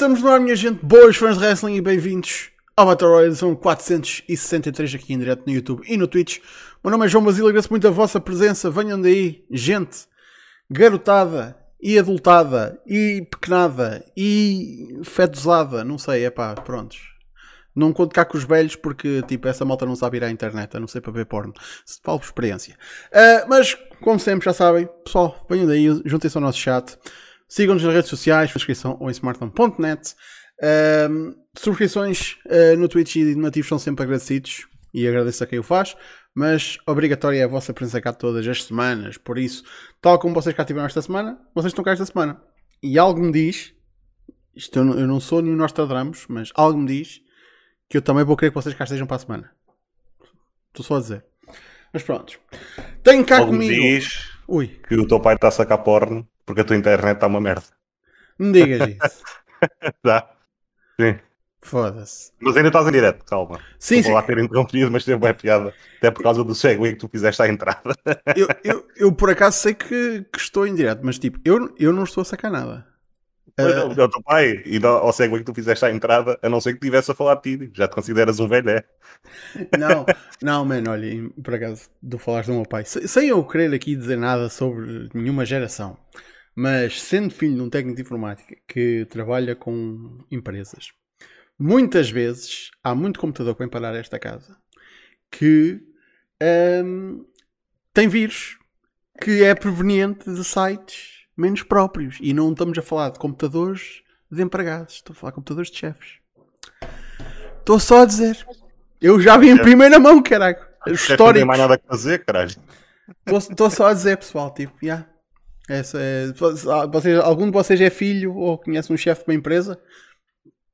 estamos no ar, minha gente. Boas fãs de wrestling e bem-vindos ao Battle Royale. São 463 aqui em direto no YouTube e no Twitch. Meu nome é João Basílio, agradeço muito a vossa presença. Venham daí, gente, garotada e adultada e pequenada e fetosada. Não sei, é pá, prontos. Não conto cá com os velhos porque, tipo, essa malta não sabe ir à internet, a não ser para ver porno. Falo por experiência. Uh, mas, como sempre, já sabem, pessoal, venham daí, juntem-se ao nosso chat. Sigam-nos nas redes sociais, subscrição ou em smartphone.net. Um, subscrições uh, no Twitch e nativos são sempre agradecidos e agradeço a quem o faz, mas obrigatória é a vossa presença cá todas as semanas. Por isso, tal como vocês cá tiveram esta semana, vocês estão cá esta semana. E algo me diz, isto eu não, eu não sou nenhum Nostradamus, mas algo me diz que eu também vou querer que vocês cá estejam para a semana. Estou só a dizer. Mas pronto. Tenho cá Algo me comigo. diz Ui, que o teu pai está a sacar porno porque a tua internet está uma merda. não digas isso. Tá? Sim. Foda-se. Mas ainda estás em direto, calma. Sim, Vou sim. lá ter interrompido, mas teve boa piada. Até por causa do segue que tu fizeste à entrada. Eu, eu, eu por acaso sei que, que estou em direto, mas tipo, eu, eu não estou a sacar nada. Ah, o teu pai, e ao segue que tu fizeste à entrada, a não ser que estivesse a falar de ti. Já te consideras um velho, é? não, não, mano, olha, por acaso, tu falaste do meu pai. Se- Sem eu querer aqui dizer nada sobre nenhuma geração, mas sendo filho de um técnico de informática que trabalha com empresas, muitas vezes há muito computador que vem parar esta casa que ahm, tem vírus que é proveniente de sites menos próprios. E não estamos a falar de computadores de empregados, estou a falar de computadores de chefes. Estou só a dizer. Eu já vi em primeira mão, caralho. Chefe, Não tem mais nada a fazer, caralho. Estou só a dizer, pessoal, tipo, já. Essa é, vocês, algum de vocês é filho ou conhece um chefe de uma empresa?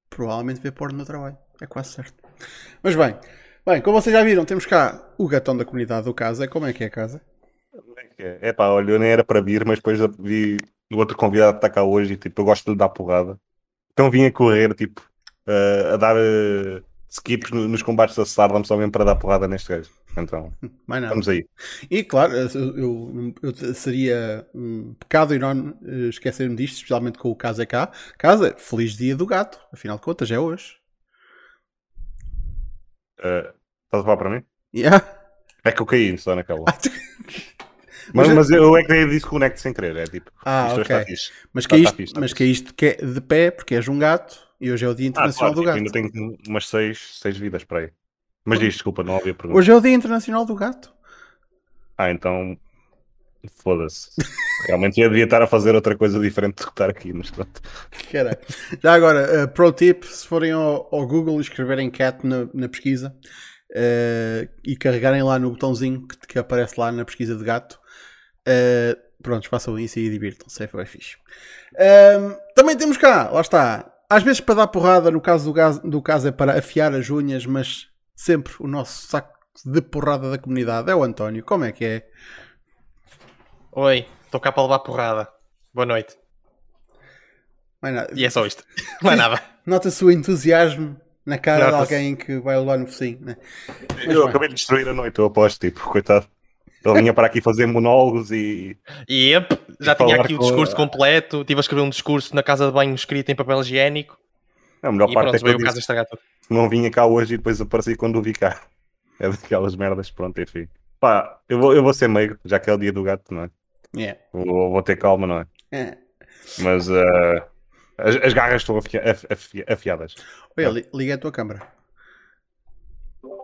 Provavelmente vê porno no trabalho. É quase certo. Mas bem, bem, como vocês já viram, temos cá o gatão da comunidade do casa. Como é que é a casa? É pá, olha, eu nem era para vir, mas depois vi o outro convidado que está cá hoje e tipo, eu gosto de lhe dar porrada. Então vim a correr, tipo, eh, a dar eh, skips no- nos combates da Stardom só mesmo para dar porrada neste gajo. Então, Mais nada. estamos aí. E claro, eu, eu- seria um pecado enorme eh, esquecer-me disto, especialmente com o Casa cá. Casa, feliz dia do gato, afinal de contas, é hoje. Eh, estás a falar para mim? Yeah. É que eu caí só naquela. Ah, Mas, Mas- eu é que desconecto sem querer, é tipo, Ah, ok. Mas caíste, tá tá mas caíste que é de pé porque és um gato e hoje é o Dia Ah, Internacional claro, do Gato. ainda tenho umas seis, seis vidas para aí. Mas diz, desculpa, não ouvi a pergunta. Hoje é o Dia Internacional do Gato. Ah, então, foda-se. Realmente eu devia estar a fazer outra coisa diferente do que estar aqui, mas pronto. Caralho. Já agora, uh, pro tip: se forem ao, ao Google e escreverem cat na, na pesquisa uh, e carregarem lá no botãozinho que, que aparece lá na pesquisa de gato, uh, pronto, façam isso e divirtam-se. É, é fixe. Um, também temos cá, lá está. Às vezes para dar porrada, no caso do, gás- do caso é para afiar as unhas, mas sempre o nosso saco de porrada da comunidade é o António. Como é que é? Oi, estou cá para levar porrada. Boa noite. Mais nada. E é só isto. Não é nada. Nota-se o entusiasmo na cara de alguém que vai levar no focinho, né? Mas eu bem. acabei de destruir a noite, eu aposto, tipo, coitado. Ele vinha para aqui fazer monólogos e. E yep, já E tinha aqui o com- discurso completo. Estive a escrever um discurso na casa de banho escrito em papel higiênico. A melhor E parte é pronto, que veio eu o caso a disse estragar tudo. que não vinha cá hoje e depois apareci quando o vi cá. É daquelas merdas, pronto, enfim. Pá, eu vou, eu vou ser meio, já que é o dia do gato, não é? Yeah. Vou, vou ter calma, não é? É. Mas eh, as, as garras estão afia- afi- afi- afiadas. Olha, li- liga a tua câmara.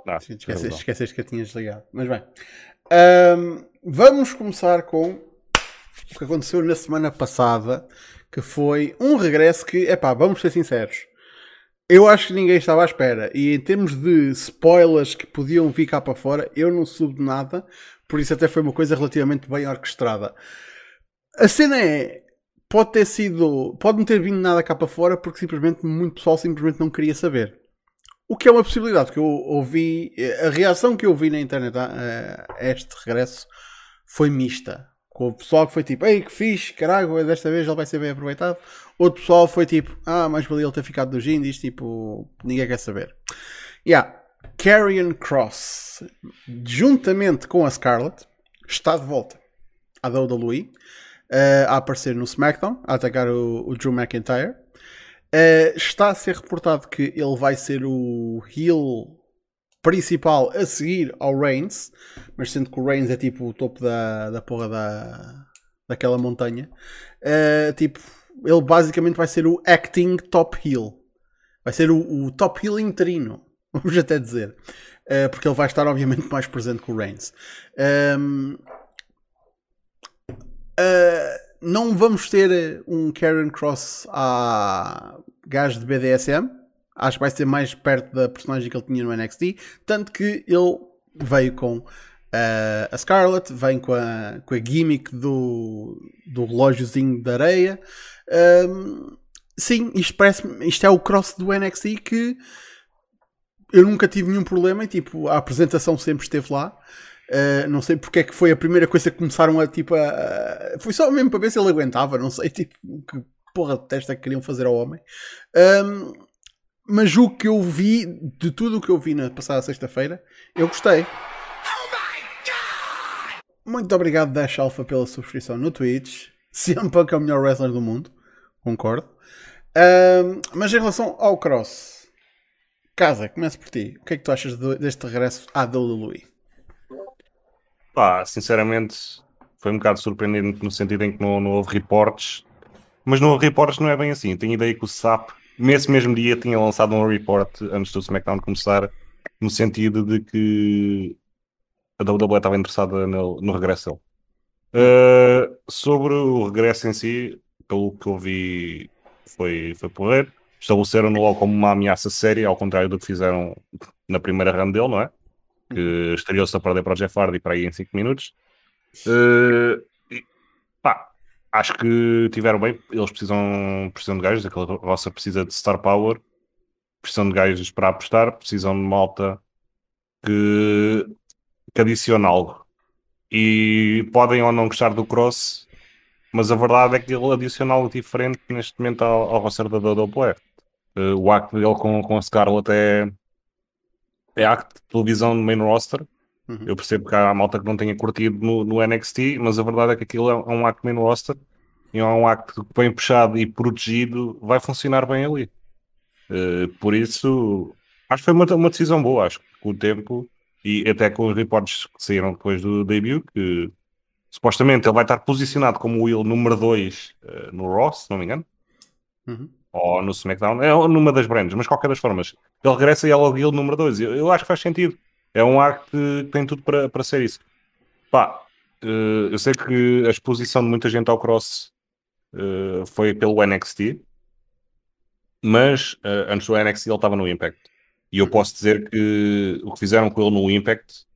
Ah, tens esqueceste, esqueceste que a tinhas ligado. Mas bem. Ahm, vamos começar com o que aconteceu na semana passada, que foi um regresso que, epá, vamos ser sinceros. Eu acho que ninguém estava à espera. E em termos de spoilers que podiam vir cá para fora, eu não soube de nada. Por isso até foi uma coisa relativamente bem orquestrada. A cena é... Pode ter sido... Pode não ter vindo nada cá para fora porque simplesmente muito pessoal simplesmente não queria saber. O que é uma possibilidade que eu ouvi, a reação que eu vi na internet a, a este regresso foi mista. Com o pessoal que foi tipo, ei que fixe, caralho, desta vez ele vai ser bem aproveitado. Outro pessoal foi tipo, ah, mais valia ele ter ficado dos indies, tipo, ninguém quer saber. Yeah, Carrion Cross, juntamente com a Scarlett, está de volta à WWE, eh, a aparecer no SmackDown, a atacar o, o Drew McIntyre. Uh, está a ser reportado que ele vai ser o heel principal a seguir ao Reigns, mas sendo que o Reigns é tipo o topo da, da porra da, daquela montanha, uh, tipo, ele basicamente vai ser o acting top heel. Vai ser o, o top heel interino, vamos até dizer. Uh, porque ele vai estar, obviamente, mais presente que o Reigns. Um, uh, não vamos ter um Karen Cross a gajo de BDSM. Acho que vai ser mais perto da personagem que ele tinha no NXT. Tanto que ele veio com uh, a Scarlett, vem com a, com a gimmick do, do relógiozinho de areia. Um, sim, isto, parece, isto é o cross do NXT que eu nunca tive nenhum problema e tipo, a apresentação sempre esteve lá. Uh, não sei porque é que foi a primeira coisa que começaram a tipo a, foi só mesmo para ver se ele aguentava, não sei tipo que porra de testa que queriam fazer ao homem. Um, mas o que eu vi, de tudo o que eu vi na passada sexta-feira, eu gostei. Muito obrigado, Dash Alpha, pela subscrição no Twitch. Sempre que é o melhor wrestler do mundo. Concordo. Um, mas em relação ao Cross, Casa, começo por ti. O que é que tu achas deste regresso à WWE? Pá, sinceramente, foi um bocado surpreendente no sentido em que não, não houve reportes. Mas no reportes não é bem assim. Tenho ideia que o SAP, nesse mesmo dia, tinha lançado um report antes do SmackDown começar, no sentido de que a WWE estava interessada no, no regresso dele. Uh, sobre o regresso em si, pelo que eu vi, foi, foi porrer. Estabeleceram-no logo como uma ameaça séria, ao contrário do que fizeram na primeira run dele, não é? Que estreou-se a perder para o Jeff Hardy para aí em 5 minutos. Uh, e, pá, acho que tiveram bem. Eles precisam, precisam de gajos, aquela roça precisa de star power, precisam de gajos para apostar, precisam de malta que, que adicione algo. E podem ou não gostar do Cross, mas a verdade é que ele adiciona algo diferente neste momento ao, ao roster da WWE. Uh, o acto dele com, com a Scarlett é, é acto de televisão no main roster. Uhum. Eu percebo que há malta que não tenha curtido no, no NXT, mas a verdade é que aquilo é um acto main roster e é um acto bem puxado e protegido, vai funcionar bem ali. Uh, por isso, acho que foi uma, uma decisão boa. Acho que com o tempo e até com os reportes que saíram depois do debut, que supostamente ele vai estar posicionado como o Will número 2 uh, eh, no Ross, se não me engano. Uhum ou no SmackDown, é numa das brands, mas qualquer das formas, ele regressa e é logo ele número 2. Eu, eu, acho que faz sentido. É um arco que tem tudo para, para ser isso. Pá, uh, eu sei que a exposição de muita gente ao Cross uh, foi pelo NXT, mas uh, antes do NXT ele estava no Impact. E eu posso dizer que o que fizeram com ele no Impact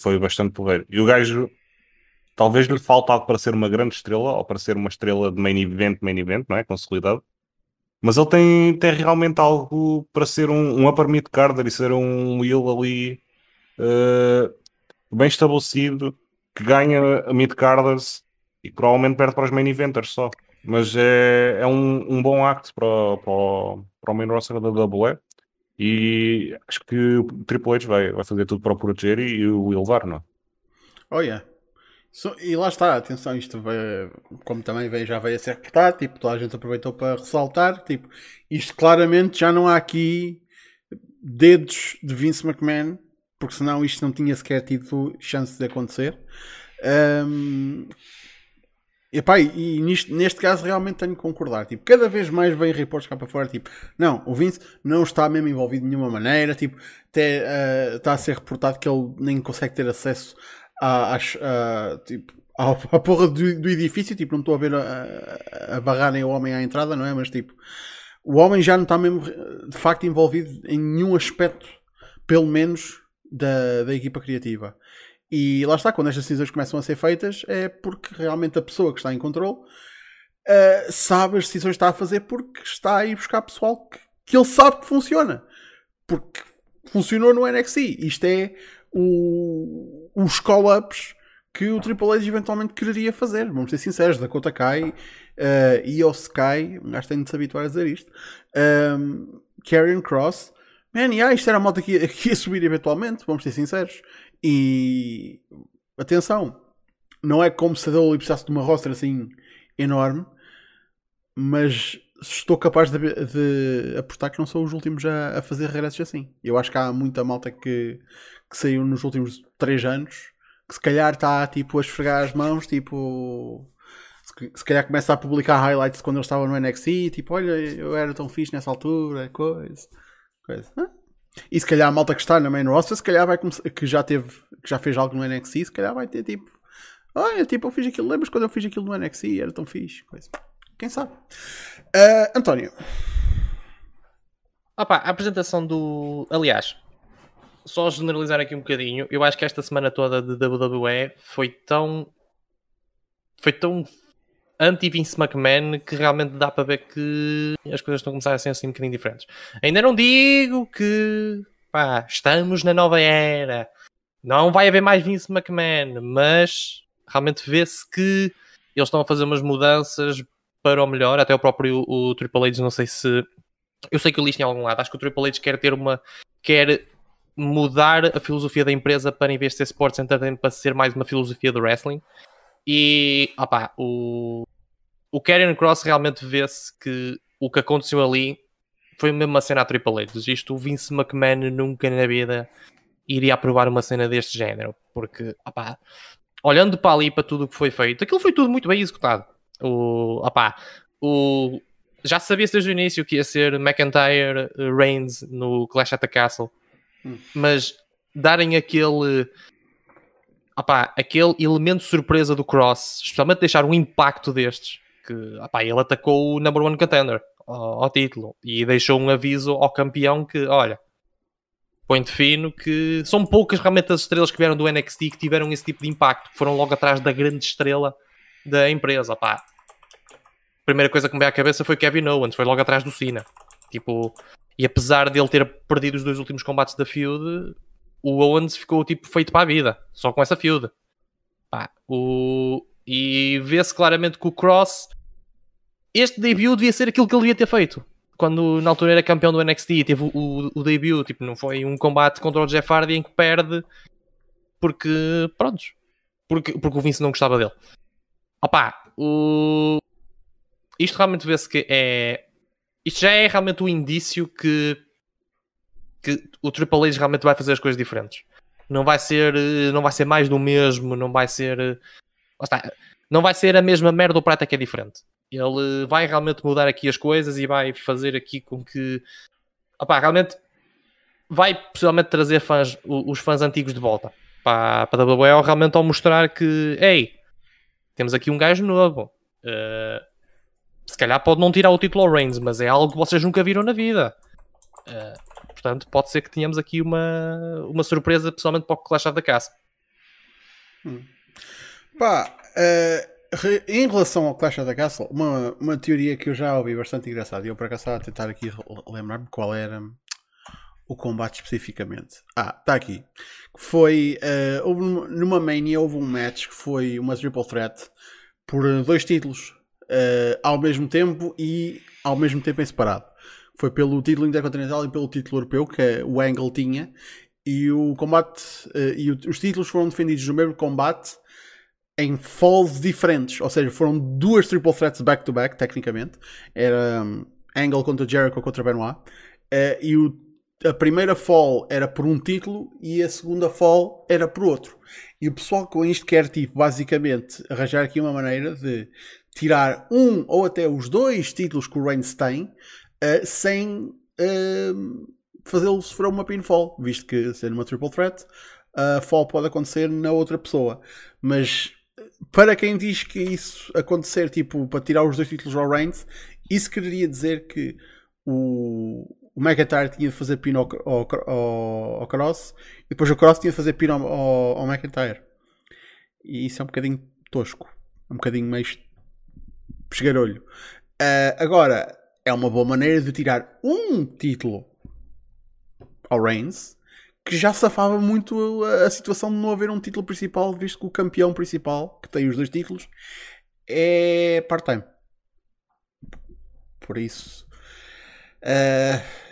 foi bastante porreiro. E o gajo Talvez lhe falte algo para ser uma grande estrela ou para ser uma estrela de main event, main event, não é? Consolidado. Mas ele tem, tem realmente algo para ser um, um upper mid carder e ser um wheel ali uh, bem estabelecido que ganha mid carders e provavelmente perde para os main eventers só. Mas é, é um, um bom acto para, para, para o main roster da WWE e acho que o Triple H vai, vai fazer tudo para o proteger e, e o levar, não é? Oh yeah. So, e lá está, atenção, isto veio, como também veio, já veio a ser reportado, tipo, toda a gente aproveitou para ressaltar, tipo, isto claramente já não há aqui dedos de Vince McMahon, porque senão isto não tinha sequer tido chance de acontecer. Um, epá, e nisto, neste caso realmente tenho que concordar. Tipo, cada vez mais vem reportes cá para fora. Tipo, não, o Vince não está mesmo envolvido de nenhuma maneira. Tipo, até uh, está a ser reportado que ele nem consegue ter acesso à, à, tipo, à, porra do, do, edifício, tipo, não estou a ver a, a barrarem o homem à entrada, não é? Mas tipo, o homem já não está mesmo de facto envolvido em nenhum aspecto, pelo menos, da, da equipa criativa. E lá está, quando estas decisões começam a ser feitas, é porque realmente a pessoa que está em controle uh, sabe as decisões que está a fazer porque está a ir buscar pessoal que, que ele sabe que funciona. Porque funcionou no NXT. Isto é o, os call-ups que o Triple H eventualmente quereria fazer. Vamos ser sinceros, Dakota Kai, uh, Io Sky, um gajo tem de se habituar a dizer isto, um, Karrion Cross, man, yeah, isto era a moto que que ia subir eventualmente, vamos ser sinceros. E atenção, não é como se a WWE precisasse de uma roster assim enorme, mas estou capaz de, de apostar que não são os últimos a, a fazer regressos assim. Eu acho que há muita malta que, que saiu nos últimos 3 anos que se calhar está tipo a esfregar as mãos, tipo. Se, calhar começa a publicar highlights quando eu estava no NXT, tipo, olha, eu era tão fixe nessa altura, coisa. coisa. E se calhar a malta que está na main roster, se calhar vai começar, que já teve, que já fez algo no NXT, se calhar vai ter tipo, olha, tipo, eu fiz aquilo, lembras quando eu fiz aquilo no NXT, era tão fixe, coisa. Quem sabe? Uh, António. Opa, a apresentação do. Aliás, só generalizar aqui um bocadinho, eu acho que esta semana toda de WWE foi tão. Foi tão anti-Vince McMahon que realmente dá para ver que as coisas estão a começar a ser assim um bocadinho diferentes. Ainda não digo que pá, estamos na nova era, não vai haver mais Vince McMahon, mas realmente vê-se que eles estão a fazer umas mudanças para o melhor. Até o próprio o Triple H, não sei se eu sei que eu li em algum lado, acho que o Triple H quer ter uma quer mudar a filosofia da empresa para em vez de ser Sports Entertainment para ser mais uma filosofia do wrestling. E opa, o, o Karrion Cross realmente vê-se que o que aconteceu ali foi mesmo uma cena a Triple H. Isto o Vince McMahon nunca na vida iria aprovar uma cena deste género, porque opa, olhando para ali para tudo o que foi feito, aquilo foi tudo muito bem executado. O, opa, o, já sabia-se desde o início que ia ser McIntyre Reigns no Clash at the Castle Hum. Mas darem aquele. Opá, aquele elemento de surpresa do Cross, especialmente deixar um impacto destes, que opá, ele atacou o number one contender ao, ao, título e deixou um aviso ao campeão que, olha, põe fino que são poucas realmente as estrelas que vieram do NXT que tiveram esse tipo de impacto, que foram logo atrás da grande estrela da empresa. Opá. Primeira coisa que me veio à cabeça foi Kevin Owens, foi logo atrás do Cena. Tipo, e apesar de ele ter perdido os dois últimos combates da feud, o Owens ficou tipo feito para a vida, só com essa feud. Pá, o... E vê-se claramente que o Cross, este debut devia ser aquilo que ele devia ter feito. Quando na altura era campeão do NXT, teve o, o, o debut, tipo, não foi um combate contra o Jeff Hardy em que perde porque, prontos, porque, porque o Vince não gostava dele. Opá, o... isto realmente vê-se que é isto já é realmente o um indício que, que o Triple H realmente vai fazer as coisas diferentes. Não vai ser, não vai ser mais do mesmo, não vai ser. Está, não vai ser a mesma merda do prata que é diferente. Ele vai realmente mudar aqui as coisas e vai fazer aqui com que. Opa, realmente vai possivelmente trazer fãs, os fãs antigos de volta para, para a WWE realmente ao mostrar que, ei, temos aqui um gajo novo. Uh, se calhar pode não tirar o título ao Reigns, mas é algo que vocês nunca viram na vida. Uh, portanto, pode ser que tenhamos aqui uma, uma surpresa, pessoalmente para o Clash of the Castle. Hum. Pá, uh, em relação ao Clash of the Castle, uma, uma teoria que eu já ouvi bastante engraçada, e eu por acaso estava a tentar aqui lembrar-me qual era o combate especificamente. Ah, está aqui. Foi, uh, houve numa Mania houve um match que foi uma triple threat por dois títulos uh, ao mesmo tempo e ao mesmo tempo em separado. Foi pelo título intercontinental e pelo título europeu que o Angle tinha. E o combate uh, e o, os títulos foram defendidos no mesmo combate em falls diferentes, ou seja, foram duas triple threats back to back, tecnicamente. Era um, Angle contra Jericho contra Benoit. Uh, e o, a primeira fall era por um título e a segunda fall era por outro. E o pessoal com isto quer, tipo, basicamente arranjar aqui uma maneira de tirar um ou até os dois títulos que o Reigns tem uh, sem uh, fazê-lo sofrer uma pinfall, visto que sendo uma triple threat, a fall pode acontecer na outra pessoa. Mas para quem diz que isso acontecer, tipo, para tirar os dois títulos ao Reigns, isso quereria dizer que o, o McIntyre tinha de fazer pin ao, ao, ao, ao, Cross e depois o Cross tinha de fazer pin ao, ao, McIntyre. E isso é um bocadinho tosco. É um bocadinho mais pesgarolho. Uh, agora, é uma boa maneira de tirar um título ao Reigns que já safava muito a, a situação de não haver um título principal, visto que o campeão principal, que tem os dois títulos, é part-time. Por isso. Uh,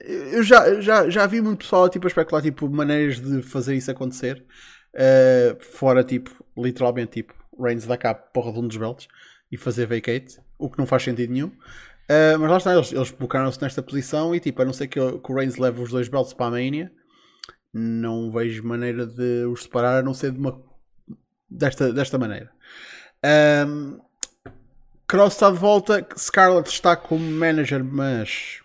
eu já, já, já vi muito pessoal tipo, a especular tipo, maneiras de fazer isso acontecer. Uh, fora, tipo, literalmente, tipo, Reigns dá cá porra de um dos belts e fazer vacate, o que não faz sentido nenhum. Uh, mas lá está, eles, eles colocaram-se nesta posição e tipo, a não ser que, que o Reigns leve os dois belts para a Mania, não vejo maneira de os separar a não ser de uma, desta, desta maneira. Um, Cross está de volta, Scarlett está como manager, mas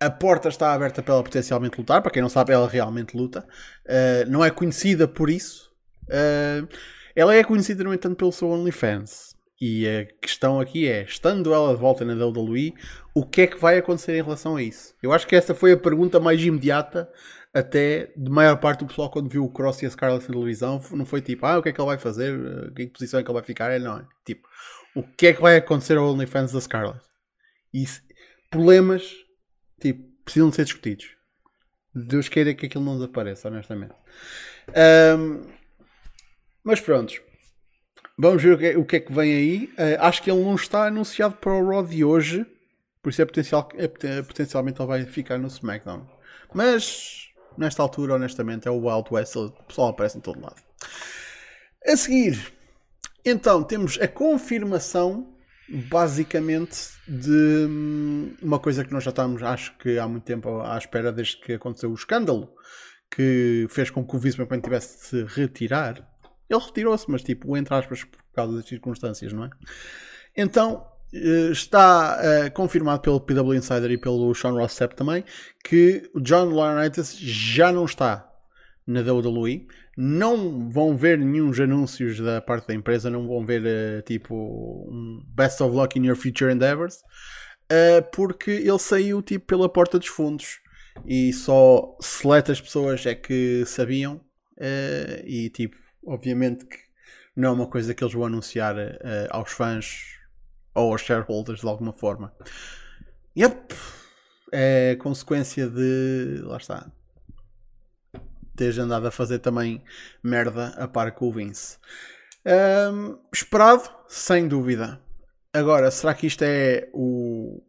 a porta está aberta para ela potencialmente lutar. Para quem não sabe, ela realmente luta. Uh, não é conhecida por isso. Uh, ela é conhecida, no entanto, pelo seu OnlyFans. E a questão aqui é: estando ela de volta na WWE, o que é que vai acontecer em relação a isso? Eu acho que essa foi a pergunta mais imediata, até de maior parte do pessoal, quando viu o Cross e a Scarlett na televisão. Não foi tipo, ah, o que é que ele vai fazer? Em que posição é que ele vai ficar? Não, é tipo, o que é que vai acontecer ao OnlyFans da Scarlett? E problemas, tipo, precisam de ser discutidos. Deus queira que aquilo não desapareça, honestamente. Ahm, mas pronto. Vamos ver o que, é, é que vem aí. Ah, acho que ele não está anunciado para o Raw de hoje. Por isso é, potencial, é poten- potencialmente ele vai ficar no SmackDown. Mas nesta altura, honestamente, é o Wild West. O pessoal aparece em todo lado. A seguir, então temos a confirmação, basicamente, de hum, uma coisa que nós já estamos, acho que há muito tempo à espera, desde que aconteceu o escândalo que fez com que o Vince McMahon tivesse de se retirar. Ele retirou-se, mas tipo, entre aspas, por causa das circunstâncias, não é? Então, eh, está eh, confirmado pelo PW Insider e pelo Sean Ross Sapp também que o John Laurinaitis já não está na WWE. Não vão ver nenhum anúncios da parte da empresa, não vão ver eh, tipo um best of luck in your future endeavors, eh, porque ele saiu tipo pela porta dos fundos e só seletas pessoas é que sabiam e tipo, obviamente que não é uma coisa que eles vão anunciar eh, aos fãs ou aos shareholders de alguma forma. Yep, é consequência de lá está teres andado a fazer também merda a par com o Vince. Ahm, esperado, sem dúvida. Agora, será que isto é o,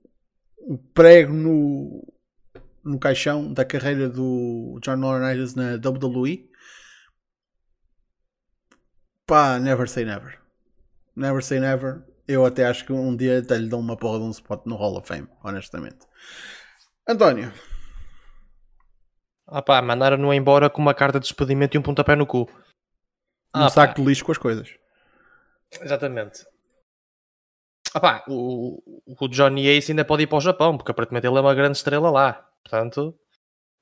o prego no, no caixão da carreira do John Laurinaitis na WWE? Pá, never say never. Never say never. Eu até acho que um dia até lhe dou uma porra de um spot no Hall of Fame, honestamente. António, Ah pá, mandaram-no embora com uma carta de despedimento e um pontapé no cu. um Ah, saco pá, de lixo com as coisas. Exatamente. Ah pá, o, o Johnny Ace ainda pode ir para o Japão, porque aparentemente ele é uma grande estrela lá. Portanto,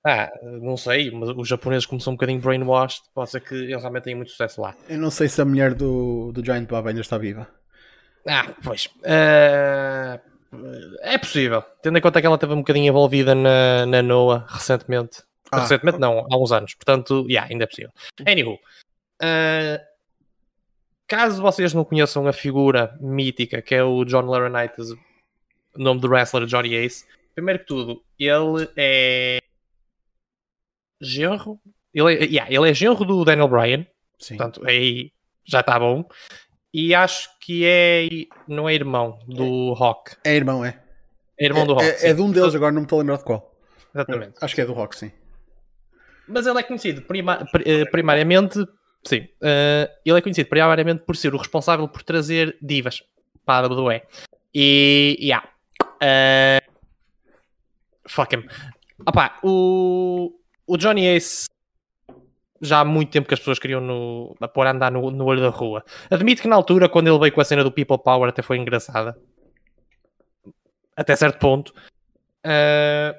ah, não sei, mas os japoneses como são um bocadinho brainwashed, pode ser que eles realmente tenham muito sucesso lá. Eu não sei se a mulher do, do Giant Baba ainda está viva. Ah, pois. eh, é possível. Tendo em conta que ela esteve um bocadinho envolvida na, na NOAA recentemente. Ah. recentemente não, há uns anos. Portanto, yeah, ainda é possível. Anywho. eh, caso vocês não conheçam a figura mítica que é o John Laurinaitis, o nome do wrestler Johnny Ace, primeiro que tudo, ele é genro. Ele é, yeah, ele é genro do Daniel Bryan. Sim. Portanto, aí já está bom. E acho que é. Não é irmão do Rock. É irmão, é. É irmão do Rock. é, é, é de um deles, agora não me estou a lembrar de qual. Exatamente. Acho que é do Rock, sim. Mas ele é conhecido prima- pri- eh, primariamente. Sim. eh, ele é conhecido primariamente por ser o responsável por trazer divas para a WWE. E. Yeah. eh, fuck him. Opá, o, o Johnny Ace. Já há muito tempo que as pessoas queriam no, a pôr a andar no, no olho da rua. Admito que na altura, quando ele veio com a cena do People Power, até foi engraçada. Até certo ponto. Eh,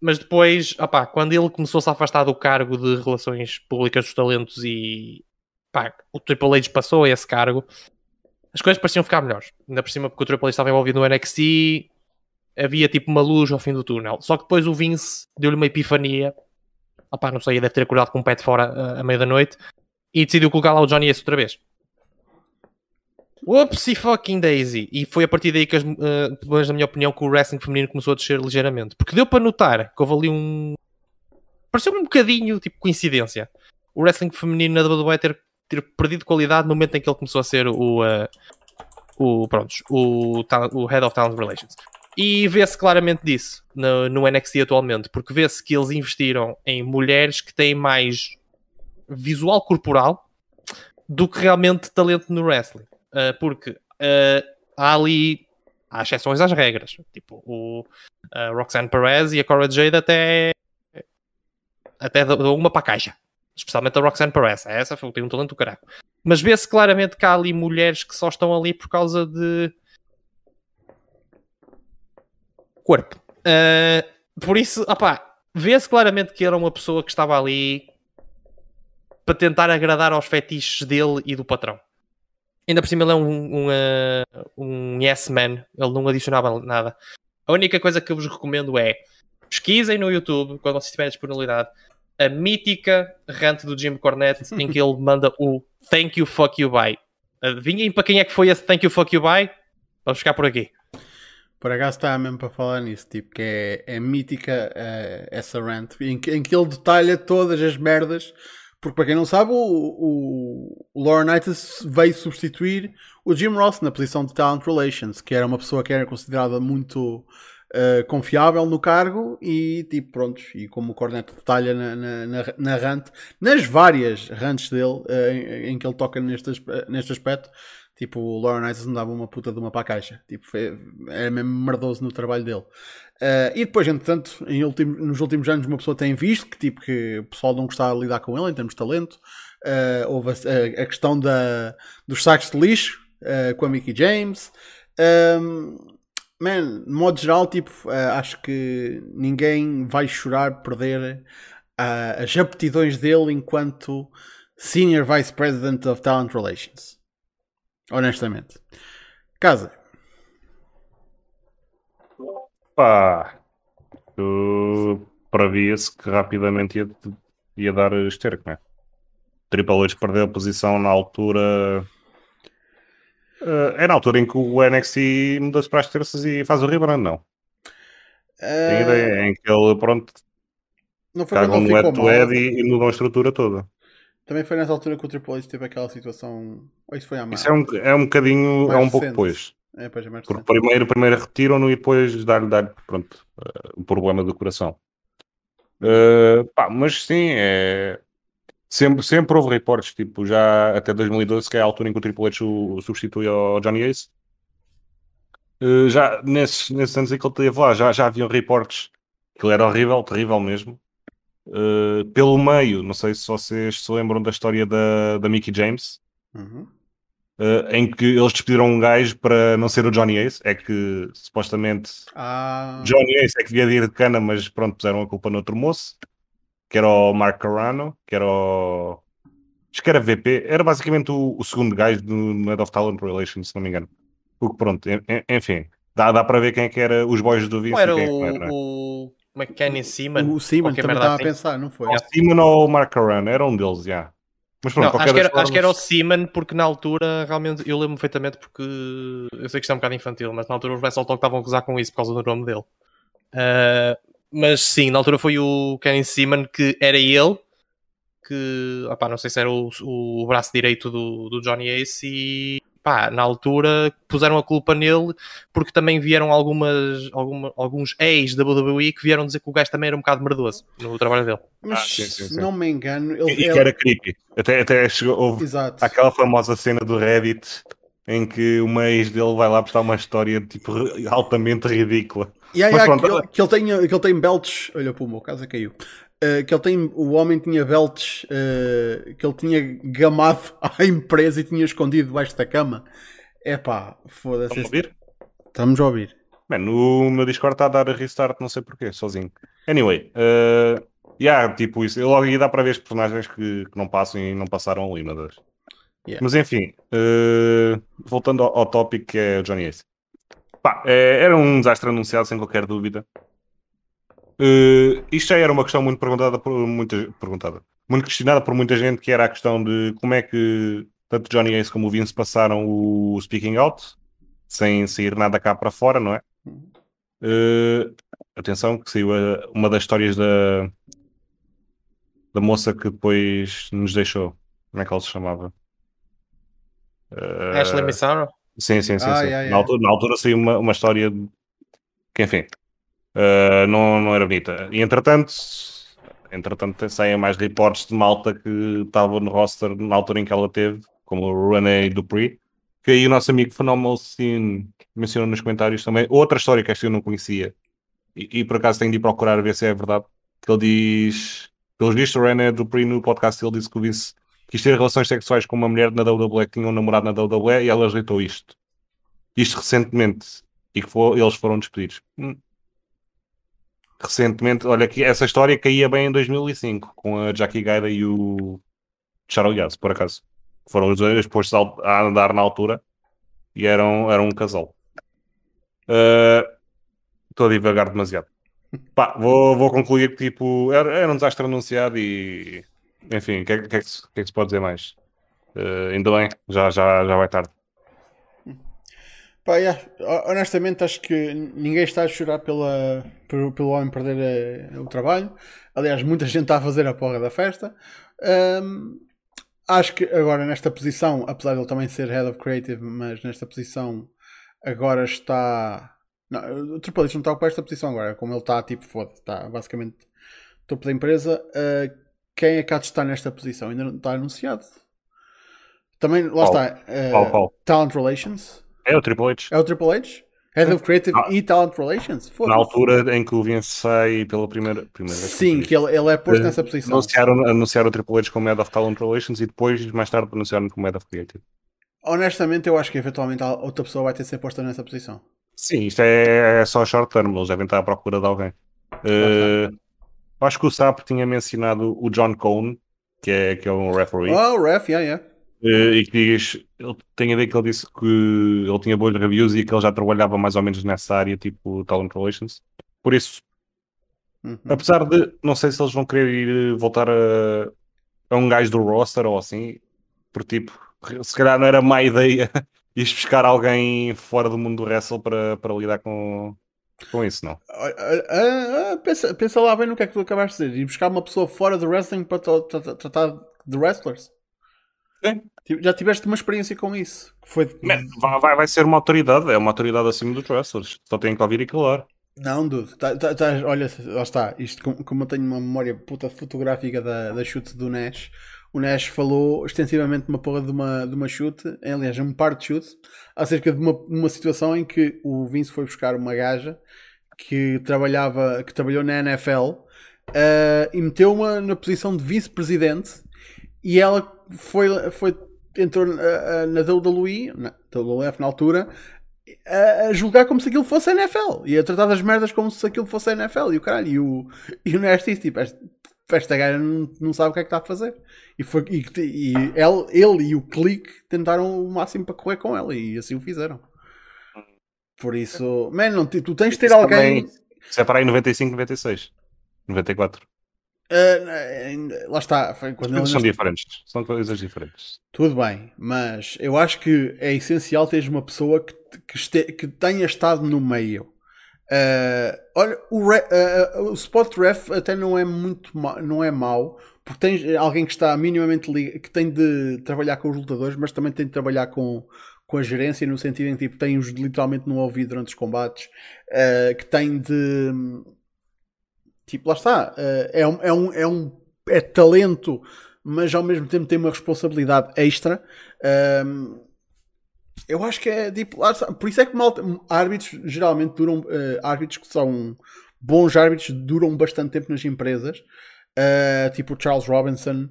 mas depois, opá, quando ele começou-se a afastar do cargo de relações públicas dos talentos e o Triple H passou a esse cargo, as coisas pareciam ficar melhores. Ainda por cima, porque o Triple H estava envolvido no NXT, havia tipo uma luz ao fim do túnel. Só que depois o Vince deu-lhe uma epifania, opá, não sei, deve ter acordado com um pé de fora ah, à meia da noite e decidiu colocar lá o Johnny Ace outra vez. Whoopsie fucking daisy. E foi a partir daí que, as, menos na minha opinião, que o wrestling feminino começou a descer ligeiramente. Porque deu para notar que houve ali um. Pareceu um bocadinho, tipo, coincidência. O wrestling feminino na WWE ter, ter perdido qualidade no momento em que ele começou a ser o. eh, o prontos, o, o Head of Talent Relations. E vê-se claramente disso no, no NXT atualmente. Porque vê-se que eles investiram em mulheres que têm mais visual corporal do que realmente talento no wrestling. Uh, porque uh, há ali há exceções às regras. Tipo, o a Roxanne Perez e a Cora Jade até até dão uma para a caixa. Especialmente a Roxanne Perez. Essa foi, tem um talento do caralho. Mas vê-se claramente que há ali mulheres que só estão ali por causa de corpo. Uh, por isso, opá, vê-se claramente que era uma pessoa que estava ali para tentar agradar aos fetiches dele e do patrão. Ainda por cima ele é um, um, uh, um yes man, ele não adicionava nada. A única coisa que eu vos recomendo é pesquisem no YouTube, quando vocês tiverem disponibilidade, a mítica rant do Jim Cornette em que ele manda o Thank you, fuck you, bye. Adivinhem para quem é que foi esse Thank you, fuck you, bye? Vamos ficar por aqui. Por acaso está mesmo para falar nisso, tipo, que é, é mítica uh, essa rant, em que, em que ele detalha todas as merdas, porque para quem não sabe, o, o, o Laurinaitis veio substituir o Jim Ross na posição de Talent Relations, que era uma pessoa que era considerada muito uh, confiável no cargo e tipo, pronto, e como o Cornet detalha na, na, na, na rant, nas várias rants dele, uh, em, em, que ele toca neste, neste aspecto, Tipo, o Lauren Isis não dava uma puta de uma para a caixa. Tipo, foi, era mesmo merdoso no trabalho dele. Uh, e depois, entretanto, em nos últimos anos, uma pessoa tem visto que, tipo, que o pessoal não gostava de lidar com ele em termos de talento. Uh, houve a, a, questão da, dos sacos de lixo uh, com a Mickey James. Um, man, de modo geral, tipo, acho que ninguém vai chorar perder as aptidões dele enquanto Senior Vice President of Talent Relations. Honestamente. Casa. Pá. Tu previa-se que rapidamente ia, ia dar esterco, não é? Triple H perdeu a posição na altura. Uh, é na altura em que o NXT muda-se para as terças e faz o rebrand, não? Uh... Tem ideia em que ele, pronto, não foi cagam no head e, e mudam a estrutura toda. Também foi nessa altura que o Triple H teve aquela situação. Ou isso foi a Isso é um, é um bocadinho. é um pouco depois. É, pois é mais Porque primeiro, primeiro retiram-no e depois dar-lhe dar, pronto, uh, o problema do coração. Uh, pá, mas sim, é... sempre, sempre houve reportes, tipo, já até 2012, que é a altura em que o Triple H o, substitui ao Johnny Ace. Uh, já nesses, nesses anos em que ele esteve lá, já, já haviam reportes que ele era horrível, terrível mesmo. Uh, pelo meio, não sei se vocês se lembram da história da, da Mickey James, uhum. uh, em que eles despediram um gajo para não ser o Johnny Ace. É que supostamente ah. Johnny Ace é que devia ir de cana, mas pronto, puseram a culpa no outro moço, que era o Mark Carano, que era o. Acho que era VP, era basicamente o, o segundo gajo do Head of Talent Relations, se não me engano. O que pronto, enfim, dá, dá para ver quem é que era os boys do Vince. Não era, o, é era, o McKenny Seaman. O Seaman também estava assim. a pensar, não foi? O Seaman ou o Mark Caran, era um deles, já. Yeah. Mas pronto, não, acho, que era, formas... acho que era o Seaman, porque na altura, realmente, eu lembro perfeitamente porque eu sei que isto é um bocado infantil, mas na altura os Wrestle Talk estavam a gozar com isso por causa do nome dele. Uh, mas sim, na altura foi o Kenny Seaman que era ele, que opá, não sei se era o, o braço direito do, do Johnny Ace e pá, na altura puseram a culpa nele porque também vieram algumas, alguma, alguns ex da WWE que vieram dizer que o gajo também era um bocado merdoso no trabalho dele. Mas ah, sim, sim, se não me engano, ele, e, que era creepy. Até, até chegou, houve Exato. aquela famosa cena do Reddit em que uma ex dele vai lá prestar uma história tipo altamente ridícula. E aí, pronto, que, ele, que, ele tem, que ele tem belts. Olha, pô, o meu casa caiu. Uh, que ele tem, o homem tinha belts uh, que ele tinha gamado à empresa e tinha escondido debaixo da cama. É pá, foda-se. Estamos a ouvir? Estamos a ouvir. Man, no meu Discord está a dar a restart, não sei porquê, sozinho. Anyway, uh, yeah, tipo isso. Eu logo ia dar para ver os personagens que, que não passam e não passaram ali, meu Deus. Yeah. Mas enfim, uh, voltando ao, ao tópico que é o Johnny Ace. Pá, é, era um desastre anunciado, sem qualquer dúvida. Uh, isto já era uma questão muito perguntada por muita perguntada, muito questionada por muita gente, que era a questão de como é que tanto Johnny Ace como o Vince passaram o Speaking Out sem sair nada cá para fora, não é? Uh, atenção, que saiu a, uma das histórias da, da moça que depois nos deixou. Como é que ela se chamava? Uh, Ashley Missaro? Sim, sim, sim. Ah, sim. Yeah, yeah. Na, altura, na, altura, saiu uma, uma história que, enfim, uh, não, não era bonita. E entretanto, entretanto saem mais reportes de malta que estava no roster na altura em que ela teve, como o Rene Dupree, que aí o nosso amigo Phenomenal Scene mencionou nos comentários também. Outra história que esta eu não conhecia, e, e por acaso tenho de ir procurar ver se é verdade, que ele diz, pelos vistos, o René Dupree no podcast ele disse que o Vince quis ter relações sexuais com uma mulher na WWE que tinha um namorado na WWE e ela rejeitou isto. Isto recentemente. E que eles foram despedidos. Hum. Recentemente, olha aqui, essa história caía bem em 2005 com a Jackie Gaida e o Charles Yaz, por acaso. Foram os dois postos a andar na altura e eram, eram um casal. Uh, estou a divagar demasiado. Pá, vou, vou concluir que tipo, era, era um desastre anunciado e enfim, o que, é, que, é que, que, é que se pode dizer mais? Uh, ainda bem, já, já, já vai tarde. Pá. Honestamente, acho que ninguém está a chorar pela, pelo, pelo homem perder uh, o trabalho. Aliás, muita gente está a fazer a porra da festa. Um, acho que agora, nesta posição, apesar de ele também ser Head of Creative, mas nesta posição agora está. Não, o Triple H não está para esta posição agora. Como ele está, tipo, foda está basicamente topo da empresa. Uh, quem é que há de estar nesta posição? Ainda não está anunciado. Também, lá Paul. está. Uh, Paul, Talent Relations. É o Triple H. É o Triple H? Head of Creative ah. e Talent Relations? Na altura em que o Vince pela primeira, primeira vez. Sim, que ele, ele é posto nessa posição. Anunciaram, anunciaram o Triple H como Head of Talent Relations e depois, mais tarde, anunciaram como Head of Creative. Honestamente, eu acho que eventualmente outra pessoa vai ter de ser posta nessa posição. Sim, isto é, é só short term, eles devem estar à procura de alguém. Uh, acho que o Sapo tinha mencionado o John Cone, que é, que é um referee. Oh, o ref, yeah, yeah. Uh, e que diz, ele tem a ver que ele disse que ele tinha boas reviews e que ele já trabalhava mais ou menos nessa área, tipo Talent Relations. Por isso, uhum. apesar de não sei se eles vão querer ir voltar a, a um gajo do roster ou assim, porque tipo, se calhar não era má ideia ir buscar alguém fora do mundo do wrestle para, para lidar com, com isso, não? Uh, uh, pensa, pensa lá bem no que é que tu acabaste de dizer. Ir buscar uma pessoa fora do wrestling para tratar de wrestlers. Já tiveste uma experiência com isso? Foi... Vai, vai ser uma autoridade, é uma autoridade acima dos wrestlers. Só tem que ouvir e calar. Não, dude. Tá, tá, tá, olha, lá está. Isto, como, como, eu tenho uma memória puta fotográfica da, da chute do Nash, o Nash falou extensivamente uma porra de uma, de uma chute, aliás, um par de chute, acerca de uma, uma situação em que o Vince foi buscar uma gaja que trabalhava, que trabalhou na NFL uh, e meteu-uma na posição de vice-presidente e ela foi, foi entrou na, na WWE, na WWF na altura, a, a, julgar como se aquilo fosse a NFL e a tratar das merdas como se aquilo fosse a NFL e o caralho. E o, e o disse: tipo, esta gaja não, não sabe o que é que está a fazer. E, foi, e, e ele, ele e o Clique tentaram o máximo para correr com ela e assim o fizeram. Por isso, man, não, tu tens de ter isso alguém. Também, isso é para aí 95, 96, 94. Uh, lá está. Quando são diferentes. São coisas diferentes. Tudo bem, mas eu acho que é essencial teres uma pessoa que, que, este, que tenha estado no meio. Uh, olha, o, re, uh, o spot ref até não é muito ma, não é mau, porque tens alguém que está minimamente que tem de trabalhar com os lutadores, mas também tem de trabalhar com, com a gerência, no sentido em que tipo, tem-os literalmente no ouvido durante os combates, que tem de tipo, lá está, é um, é um, é um é talento, mas ao mesmo tempo tem uma responsabilidade extra. Eu acho que é tipo, por isso é que mal, árbitros geralmente duram, uh, árbitros que são bons árbitros duram bastante tempo nas empresas, uh, tipo Charles Robinson,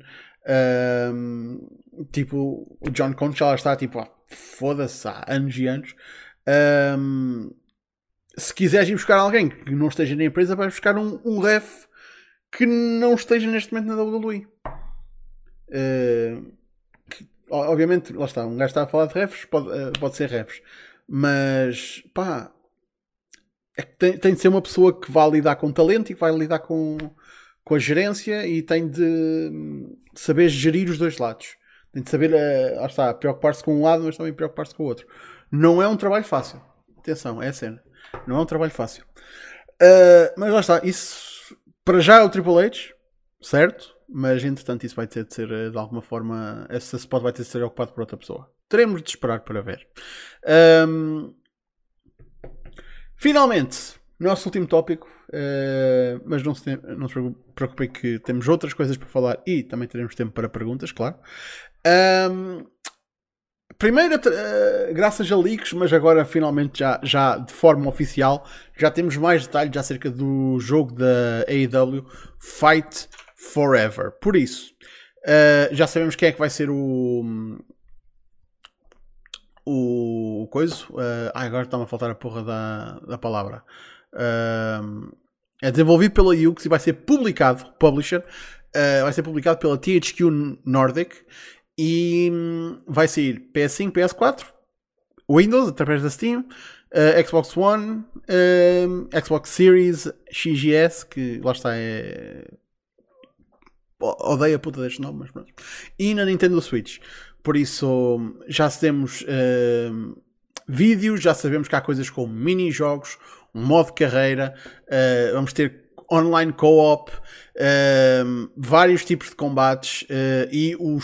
tipo o John Conch já está tipo, ah, foda-se há anos e anos. Um, se quiseres ir buscar alguém que não esteja na empresa, vais buscar um, um ref que não esteja neste momento na WWE. Uh, obviamente, lá está, um gajo está a falar de refs, pode, uh, pode ser refs, mas pá, é que tem, tem de ser uma pessoa que vai lidar com talento e que vai lidar com, com a gerência e tem de saber gerir os dois lados. Tem de saber, uh, lá está, preocupar-se com um lado, mas também preocupar-se com o outro. Não é um trabalho fácil. Atenção, é a cena. Não é um trabalho fácil. Uh, mas lá está, isso para já é o Triple H, certo? mas entretanto isso vai ter de ser eh, de alguma forma, esse spot vai ter de ser ocupado por outra pessoa. Teremos de esperar para ver. Um, finalmente, nosso último tópico, uh, mas não se, não se que temos outras coisas para falar e também teremos tempo para perguntas, claro. Um, primeiro, uh, graças a leaks, mas agora finalmente já, já de forma oficial, já temos mais detalhes acerca do jogo da AEW Fight Forever. Por isso, uh, já sabemos quem é que vai ser o. O coisa. Uh, ah, agora está-me a faltar a porra da, da palavra. É desenvolvido pela Ux e vai ser publicado, publisher, vai ser publicado pela THQ Nordic e um, vai sair PS5, PS4, Windows através da Steam, uh, Xbox One, uh, Xbox Series XGS, que lá está é. Odeio a puta deste nome, mas pronto. E na Nintendo Switch. Por isso já temos uh, vídeos, já sabemos que há coisas como mini-jogos, um modo carreira, vamos ter online co-op, uh, vários tipos de combates uh, e o,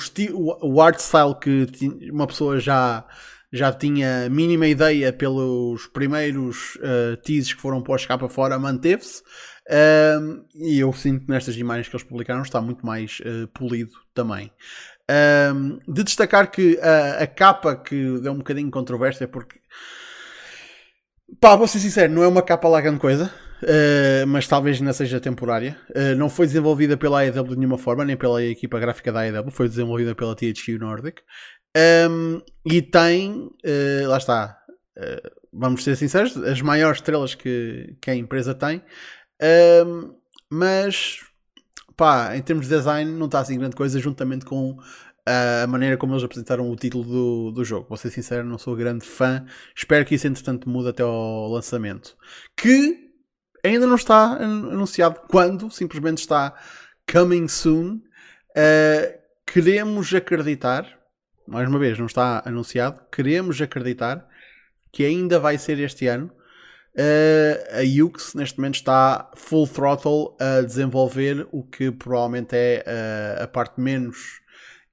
o art style que uma pessoa já, já tinha mínima ideia pelos primeiros uh, teases que foram postos cá para fora manteve-se. Uh, e eu sinto que nestas imagens que eles publicaram está muito mais uh, polido também. Uh, de destacar que a, a, capa que deu um bocadinho de controvérsia porque pá, vou ser sincero, não é uma capa lá grande coisa. Uh, mas talvez ainda seja temporária. Uh, não foi desenvolvida pela AEW de nenhuma forma, nem pela equipa gráfica da AEW, foi desenvolvida pela THQ Nordic. Um, e tem, uh, lá está, vamos ser sinceros, as maiores estrelas que, que a empresa tem. Um, mas, pá, em termos de design, não está assim grande coisa, juntamente com a maneira como eles apresentaram o título do, do jogo. Vou ser sincero, não sou grande fã. Espero que isso, entretanto, mude até ao lançamento. Que ainda não está anunciado quando, simplesmente está coming soon. Uh, queremos acreditar, mais uma vez, não está anunciado, queremos acreditar que ainda vai ser este ano. Uh, a Ux neste momento está full throttle a desenvolver o que provavelmente é uh, a parte menos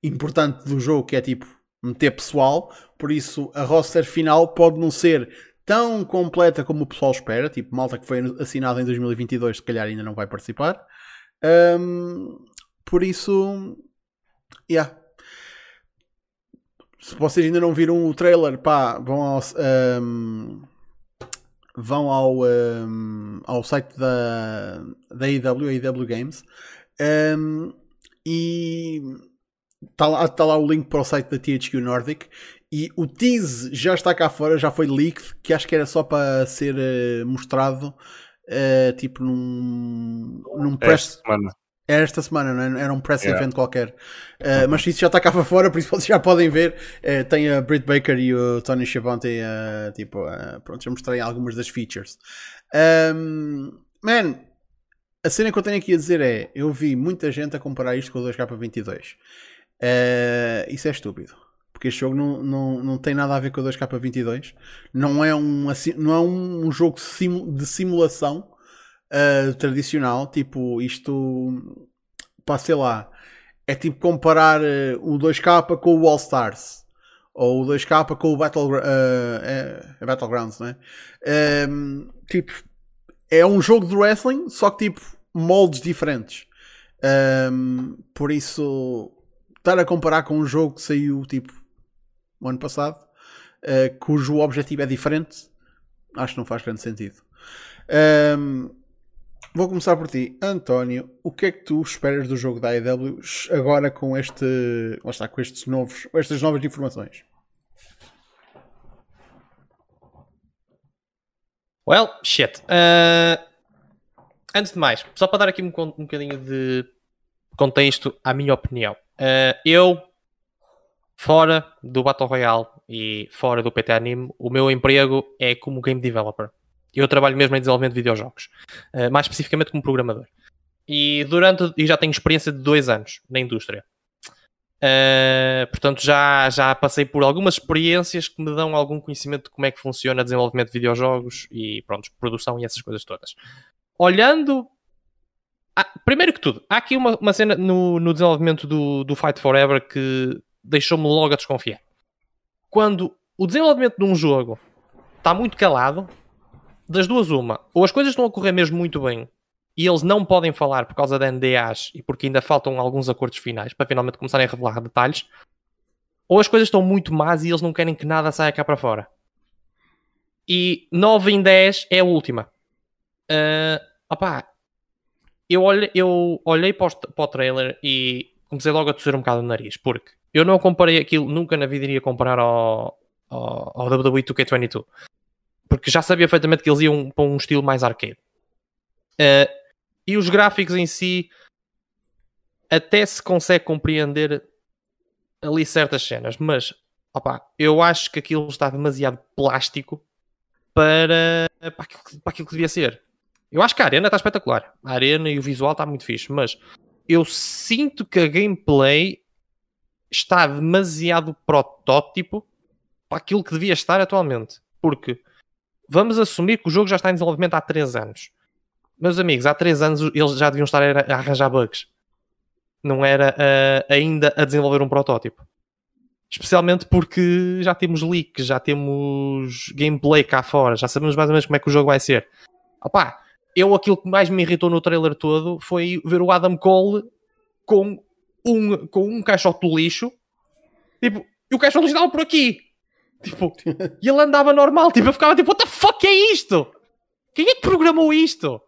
importante do jogo, que é tipo meter pessoal. Por isso, a roster final pode não ser tão completa como o pessoal espera. Tipo, malta que foi assinada em 2022, se calhar ainda não vai participar. Um, por isso, yeah. Se vocês ainda não viram o trailer, pá, vão ao, um, vão ao, um, ao site da, da AEW, AEW Games, e está lá, tá lá o link para o site da THQ Nordic e o tease já está cá fora, já foi leaked, que acho que era só para ser uh, mostrado uh, tipo num, num press. Esta era esta semana, não é? Era um press yeah. event qualquer. Uh, mas isso já está cá para fora, por isso vocês já podem ver. tem a Britt Baker e o Tony Schiavone, tipo, pronto, já mostrei algumas das features. Um, man, a cena que eu tenho aqui a dizer é: eu vi muita gente a comparar isto com o 2K22. isso é estúpido porque este jogo não, não, não tem nada a ver com o 2K22. Não é um, não é um jogo de simulação uh, tradicional. Tipo, isto. Pá, sei lá. É tipo comparar uh, o 2K com o All Stars. Ou o 2K com o Battle, uh, é, é Battlegrounds, não é? Um, tipo, é um jogo de wrestling, só que tipo, moldes diferentes. Um, por isso, estar a comparar com um jogo que saiu tipo o ano passado, uh, cujo objetivo é diferente, acho que não faz grande sentido. Um, vou começar por ti, António. O que é que tu esperas do jogo da AEW agora com este, lá está, com estes novos, estas novas informações? Well, shit. Uh, antes de mais, só para dar aqui um, um bocadinho de contexto à minha opinião. Uh, eu fora do Battle Royale e fora do PT Anime, o meu emprego é como game developer. Eu trabalho mesmo em desenvolvimento de videojogos, uh, mais especificamente como programador. E durante e já tenho experiência de dois anos na indústria. Uh, portanto, já, já passei por algumas experiências que me dão algum conhecimento de como é que funciona desenvolvimento de videojogos e pronto, produção e essas coisas todas. Olhando ah, primeiro que tudo, há aqui uma, uma cena no, no desenvolvimento do, do Fight Forever que deixou-me logo a desconfiar. Quando o desenvolvimento de um jogo está muito calado, das duas uma, ou as coisas estão a correr mesmo muito bem e eles não podem falar por causa da NDAs e porque ainda faltam alguns acordos finais para finalmente começarem a revelar detalhes, ou as coisas estão muito más e eles não querem que nada saia cá para fora. E 9 em 10 é a última. Uh, opá, eu, olhei, eu olhei para o, para o trailer e comecei logo a tosser um bocado o nariz, porque eu não comparei aquilo, nunca na vida iria comparar ao, ao, ao WWE 2K22, porque já sabia perfeitamente que eles iam para um estilo mais arcade. Uh, e os gráficos em si até se consegue compreender ali certas cenas, mas opa, eu acho que aquilo está demasiado plástico para, para, aquilo, para aquilo que devia ser. Eu acho que a arena está espetacular. A arena e o visual está muito fixe, mas eu sinto que a gameplay está demasiado protótipo para aquilo que devia estar atualmente. Porque vamos assumir que o jogo já está em desenvolvimento há 3 anos. Meus amigos, há 3 anos eles já deviam estar a arranjar bugs. Não era ainda a desenvolver um protótipo. Especialmente porque já temos leaks, já temos gameplay cá fora, já sabemos mais ou menos como é que o jogo vai ser. Opá, eu aquilo que mais me irritou no trailer todo foi ver o Adam Cole com um, com um caixote do lixo. Tipo, e o caixote do lixo estava por aqui. Tipo, e ele andava normal. Tipo, eu ficava tipo, what the fuck é isto? Quem é que programou isto?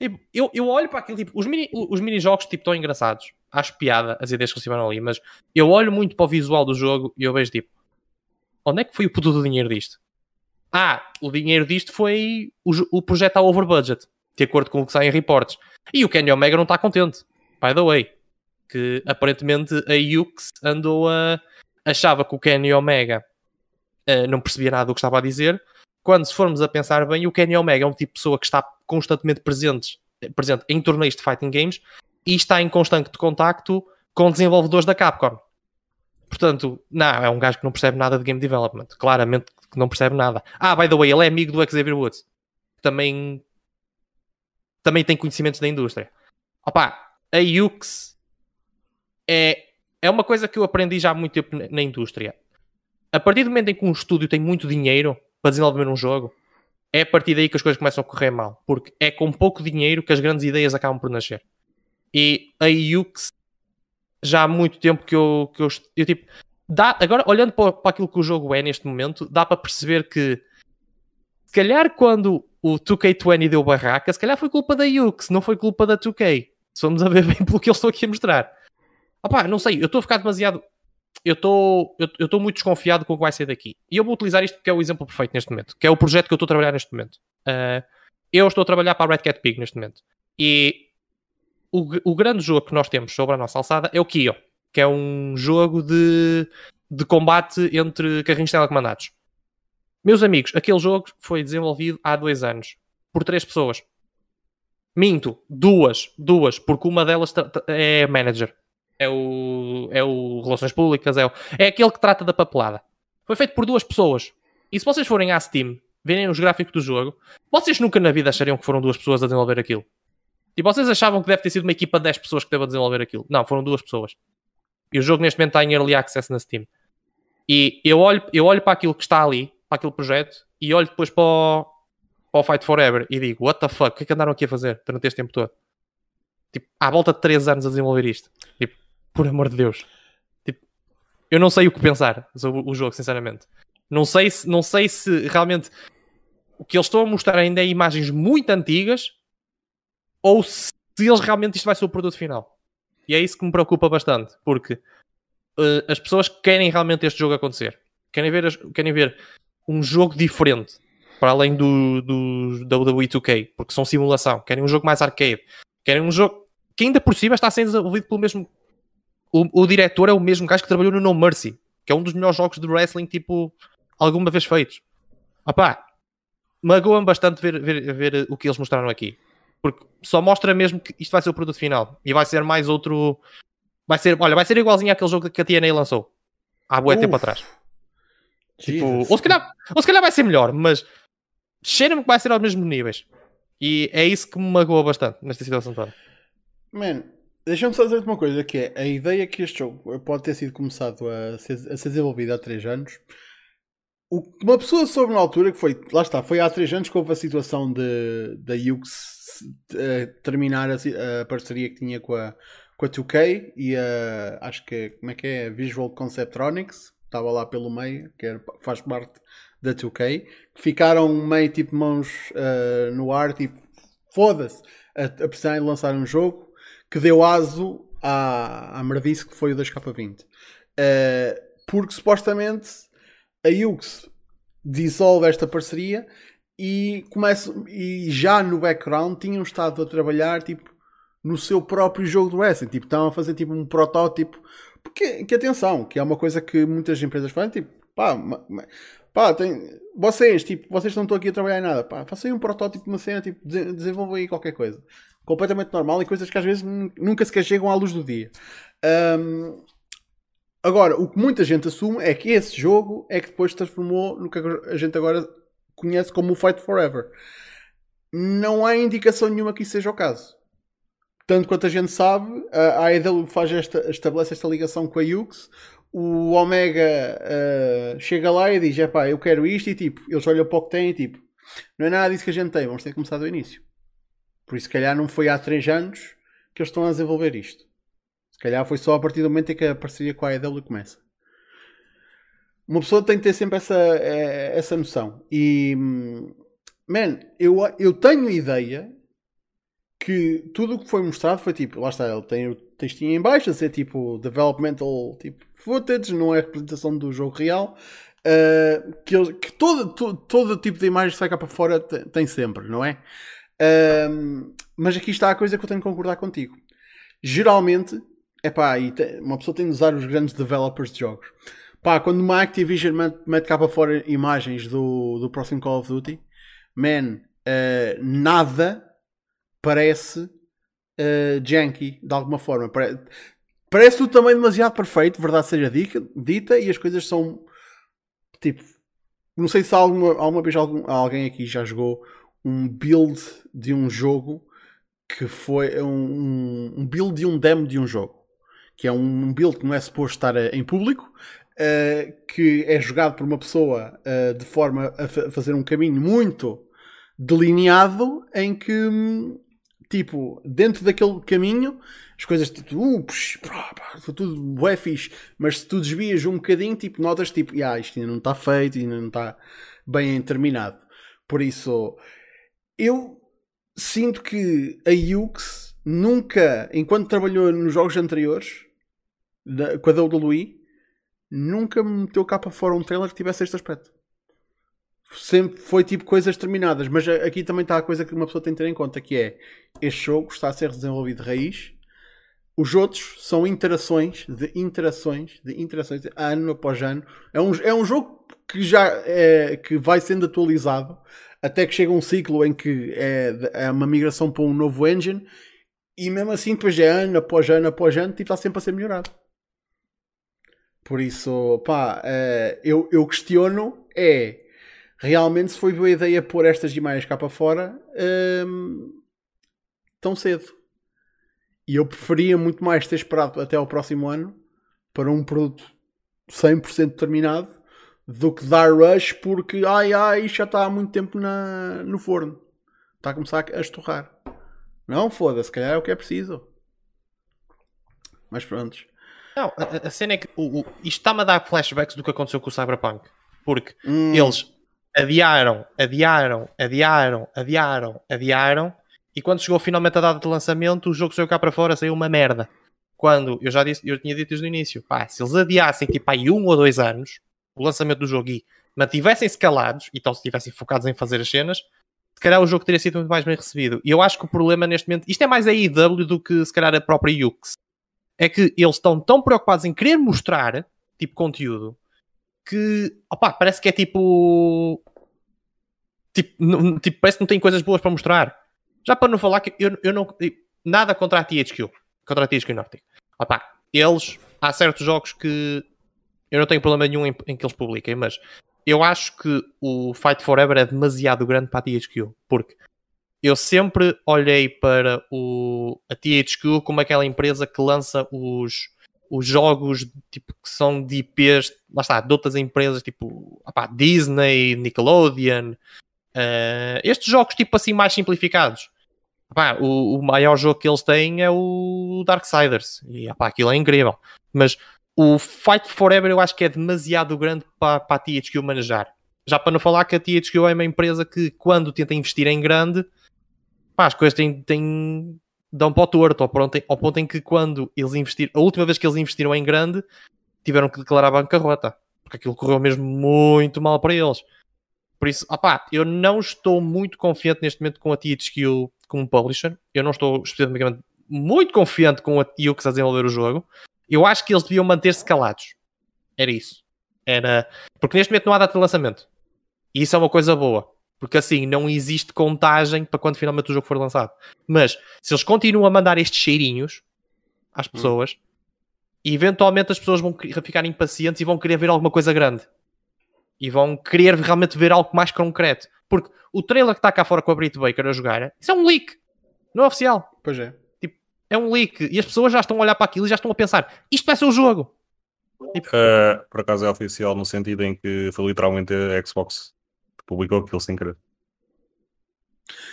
Tipo, eu, eu olho para aquilo, tipo, os mini, os mini jogos tipo, estão engraçados. Acho piada as ideias que tiveram ali, mas eu olho muito para o visual do jogo e eu vejo tipo, onde é que foi o puto do dinheiro disto? Ah, o dinheiro disto foi o, o projeto a over budget, de acordo com o que saem reportes. E o Kenny Omega não está contente, by the way. Que aparentemente a Yux andou a. achava que o Kenny Omega uh, não percebia nada do que estava a dizer. Quando se formos a pensar bem, o Kenny Omega é um tipo de pessoa que está constantemente presente, presente em torneios de fighting games e está em constante contacto com desenvolvedores da Capcom. Portanto, não, é um gajo que não percebe nada de game development. Claramente que não percebe nada. Ah, by the way, ele é amigo do Xavier Woods. Também, também tem conhecimentos da indústria. Opa, a UX é, é uma coisa que eu aprendi já há muito tempo na indústria. A partir do momento em que um estúdio tem muito dinheiro para desenvolver um jogo, é a partir daí que as coisas começam a correr mal. Porque é com pouco dinheiro que as grandes ideias acabam por nascer. E a UX já há muito tempo que eu, que eu, eu tipo, dá, agora olhando para, para aquilo que o jogo é neste momento, dá para perceber que se calhar quando o 2K20 deu barraca, se calhar foi culpa da Yux, não foi culpa da 2K. Se vamos a ver bem pelo que eles estão aqui a mostrar. Opá, não sei, eu estou a ficar demasiado. Eu estou eu estou muito desconfiado com o que vai ser daqui. E eu vou utilizar isto porque é o exemplo perfeito neste momento, que é o projeto que eu estou a trabalhar neste momento. Uh, eu estou a trabalhar para a Red Cat Pig neste momento. E o, o grande jogo que nós temos sobre a nossa alçada é o Kio que é um jogo de, de combate entre carrinhos telecomandados. Meus amigos, aquele jogo foi desenvolvido há dois anos por três pessoas. Minto, duas, duas, porque uma delas é manager. É o, é o Relações Públicas, é, o, é aquele que trata da papelada. Foi feito por duas pessoas. E se vocês forem à Steam, verem os gráficos do jogo, vocês nunca na vida achariam que foram duas pessoas a desenvolver aquilo. E vocês achavam que deve ter sido uma equipa de 10 pessoas que deve desenvolver aquilo. Não, foram duas pessoas. E o jogo neste momento está em Early Access na Steam. E eu olho, eu olho para aquilo que está ali, para aquele projeto, e olho depois para o, para o Fight Forever e digo, what the fuck, o que é que andaram aqui a fazer durante este tempo todo? Tipo, à volta de 3 anos a desenvolver isto. Tipo, por amor de Deus. Tipo, eu não sei o que pensar sobre o jogo, sinceramente. Não sei se, não sei se realmente o que eles estão a mostrar ainda é imagens muito antigas ou se eles realmente isto vai ser o produto final. E é isso que me preocupa bastante, porque uh, as pessoas querem realmente este jogo acontecer. Querem ver, querem ver um jogo diferente, para além do, do WWE 2K, porque são simulação. Querem um jogo mais arcade. Querem um jogo que ainda por cima está ser desenvolvido pelo mesmo... O, o diretor é o mesmo gajo que trabalhou no No Mercy, que é um dos melhores jogos de wrestling, tipo, alguma vez feitos. Opá, magoa-me bastante ver, ver, ver o que eles mostraram aqui. Porque só mostra mesmo que isto vai ser o produto final. E vai ser mais outro. Vai ser, olha, vai ser igualzinho àquele jogo que a TNA lançou. Há boa tempo atrás. Tipo, ou, se calhar, ou se calhar vai ser melhor, mas cheira-me que vai ser aos mesmos níveis. E é isso que me magoa bastante nesta situação toda. Man, deixa-me só dizer uma coisa: que é a ideia que este jogo pode ter sido começado a ser, a ser desenvolvido há 3 anos o uma pessoa soube na altura, que foi, lá está, foi há 3 anos que houve a situação de, da Yux uh, terminar a, a, parceria que tinha com a, com a 2K e a, acho que, como é que é, Visual Conceptronics, estava lá pelo meio, que era, faz parte da 2K, que ficaram meio tipo mãos uh, no ar, tipo, foda-se, a, a precisar de lançar um jogo que deu aso à, à merdice que foi o 2K20. Uh, porque supostamente a Ux dissolve esta parceria e começa e já no background tinham estado a trabalhar tipo no seu próprio jogo do wrestling, tipo, estavam a fazer tipo um protótipo, porque que atenção, que é uma coisa que muitas empresas fazem, tipo, pá, pá, tem, vocês, tipo, vocês não estão aqui a trabalhar em nada, pá, façam um protótipo de uma cena, tipo, desenvolvam aí qualquer coisa. Completamente normal e coisas que às vezes nunca sequer chegam à luz do dia. Um, agora, o que muita gente assume é que esse jogo é que depois se transformou no que a gente agora conhece como o Fight Forever. Não há indicação nenhuma que isso seja o caso. Tanto quanto a gente sabe, a AEW faz esta, estabelece esta ligação com a Yux. O Omega uh, chega lá e diz: é pá, eu quero isto. E tipo, eles olham para o que têm e tipo, não é nada disso que a gente tem, vamos ter que começar do início. Por isso, se calhar, não foi há 3 anos que eles estão a desenvolver isto. Se calhar foi só a partir do momento em que a parceria com a AEW começa. Uma pessoa tem que ter sempre essa, eh, essa noção. E, man, eu, eu tenho ideia que tudo o que foi mostrado foi tipo, lá está, ele tem o textinho em baixo, a ser tipo developmental tipo, footage, não é representação do jogo real. Uh, que, que todo, todo, todo tipo de imagem que sai cá para fora tem, tem sempre, não é? Uh, mas aqui está a coisa que eu tenho que concordar contigo. Geralmente, é pá, uma pessoa tem de usar os grandes developers de jogos. Pá, quando uma Activision mete, cá para fora imagens do, do próximo Call of Duty, man, uh, nada parece uh, janky de alguma forma. Parece, tudo também demasiado perfeito, verdade seja dita, e as coisas são tipo. Não sei se alguma, alguma vez algum, alguém aqui já jogou um build de um jogo que foi um, um build de um demo de um jogo. Que é um build que não é suposto estar eh, em público, uh, que é jogado por uma pessoa uh, de forma a fazer um caminho muito delineado em que hum, tipo, dentro daquele caminho, as coisas tipo, uh, psh, pá, pá, tudo bué fixe, mas se tu desvias um bocadinho, tipo, notas tipo, ah, isto ainda não está feito, ainda não está bem terminado. Por isso, eu sinto que a Yux nunca, enquanto trabalhou nos jogos anteriores, da, com a WWE, nunca me meteu cá para fora um trailer que tivesse este aspecto. Sempre foi tipo coisas terminadas, mas aqui também está a coisa que uma pessoa tem que ter em conta, que é este jogo está a ser desenvolvido de raiz, os outros são interações de interações de interações ano após ano. É um, é um jogo que já é, que vai sendo atualizado até que chega um ciclo em que é, é uma migração para um novo engine e mesmo assim depois é ano após ano após ano tipo, está sempre a ser melhorado. Por isso, pá, é, eu, eu questiono é realmente se foi boa ideia pôr estas imagens cá para fora hum, tão cedo. E eu preferia muito mais ter esperado até ao próximo ano para um produto 100% terminado do que dar rush porque ai ai já está há muito tempo na, no forno. Está a começar a estorrar. Não, foda-se, se calhar é o que é preciso. Mas pronto. Não, a, a cena é que o, o, isto está-me a dar flashbacks do que aconteceu com o Cyberpunk. Porque hum. eles adiaram, adiaram, adiaram, adiaram, adiaram, e quando chegou finalmente a data de lançamento, o jogo saiu cá para fora, saiu uma merda. Quando, eu já disse, eu tinha dito desde o início, pá, se eles adiassem tipo aí um ou dois anos o lançamento do jogo e mantivessem-se calados, e então se estivessem focados em fazer as cenas, se calhar o jogo teria sido muito mais bem recebido. E eu acho que o problema neste momento, isto é mais a IW do que se calhar a própria Ux, é que eles estão tão preocupados em querer mostrar tipo conteúdo que opa, parece que é tipo. Tipo, tipo, parece que não tem coisas boas para mostrar. Já para não falar que eu, eu não. Nada contra a THQ. Contra a THQ Nordic. Opa, eles. Há certos jogos que eu não tenho problema nenhum em, em, que eles publiquem, mas eu acho que o Fight Forever é demasiado grande para a THQ. Porque eu sempre olhei para o, a THQ como aquela empresa que lança os os jogos tipo, que são de IPs, lá está, de outras empresas, tipo opá, Disney, Nickelodeon, uh, estes jogos tipo assim mais simplificados. O, o maior jogo que eles têm é o Darksiders. E aquilo é incrível. Mas o Fight Forever eu acho que é demasiado grande para, para a THQ manejar. Já para não falar que a THQ é uma empresa que quando tenta investir em grande, pá, as coisas têm, têm, dão para o torto, ao ponto, em, ao ponto em que quando eles investiram, a última vez que eles investiram em grande, tiveram que declarar bancarrota. Porque aquilo correu mesmo muito mal para eles. Por isso, opá, eu não estou muito confiante neste momento com a THQ como publisher. Eu não estou especificamente muito confiante com a THQ a desenvolver o jogo. Eu acho que eles deviam manter-se calados. Era isso. Era... Porque neste momento não há data de lançamento. E isso é uma coisa boa. Porque assim não existe contagem para quando finalmente o jogo for lançado. Mas se eles continuam a mandar estes cheirinhos às hum. pessoas, hum. eventualmente as pessoas vão ficar impacientes e vão querer ver alguma coisa grande. E vão querer realmente ver algo mais concreto. Porque o trailer que está cá fora com a Brit Baker a jogar, isso é um leak. Não é oficial. Pois é. Tipo, é um leak. E as pessoas já estão a olhar para aquilo e já estão a pensar: isto vai ser o jogo. Tipo... Uh, por acaso é oficial no sentido em que foi literalmente a Xbox publicou aquilo sem querer.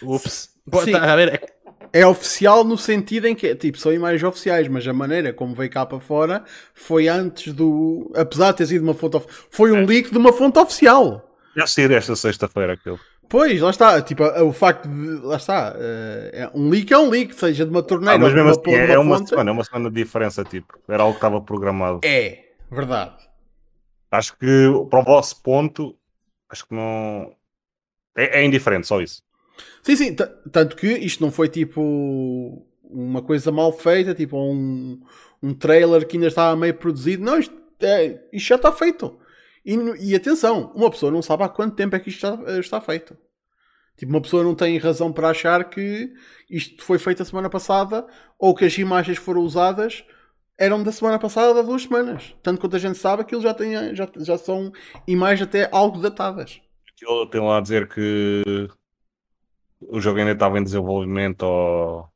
Ups. Sim. Tá, a ver, é... é... oficial no sentido em que, tipo, são imagens oficiais, mas a maneira como veio cá para fora foi antes do. Apesar de ter sido uma fonte. Foi um é. leak de uma fonte oficial. Já sair esta sexta-feira aquilo. Pois, lá está. Tipo, o facto de. Lá está. Uh, é, um leak é um leak, seja de uma torneira ah, mas mesmo assim, é, é, uma semana, é uma semana de diferença, tipo. Era algo que estava programado. É, verdade. Acho que para o vosso ponto, acho que não. É, é indiferente, só isso. Sim, sim, tanto que isto não foi tipo uma coisa mal feita, tipo um, um trailer que ainda estava meio produzido. Não, isto, é, isto já está feito. E, e, atenção, uma pessoa não sabe há quanto tempo é que isto está, está feito. Tipo, uma pessoa não tem razão para achar que isto foi feito a semana passada ou que as imagens foram usadas eram da semana passada, há duas semanas. Tanto quanto a gente sabe, aquilo já, tem, já, já são imagens até algo datadas. Eu tenho lá a dizer que o jogo ainda estava em desenvolvimento ou.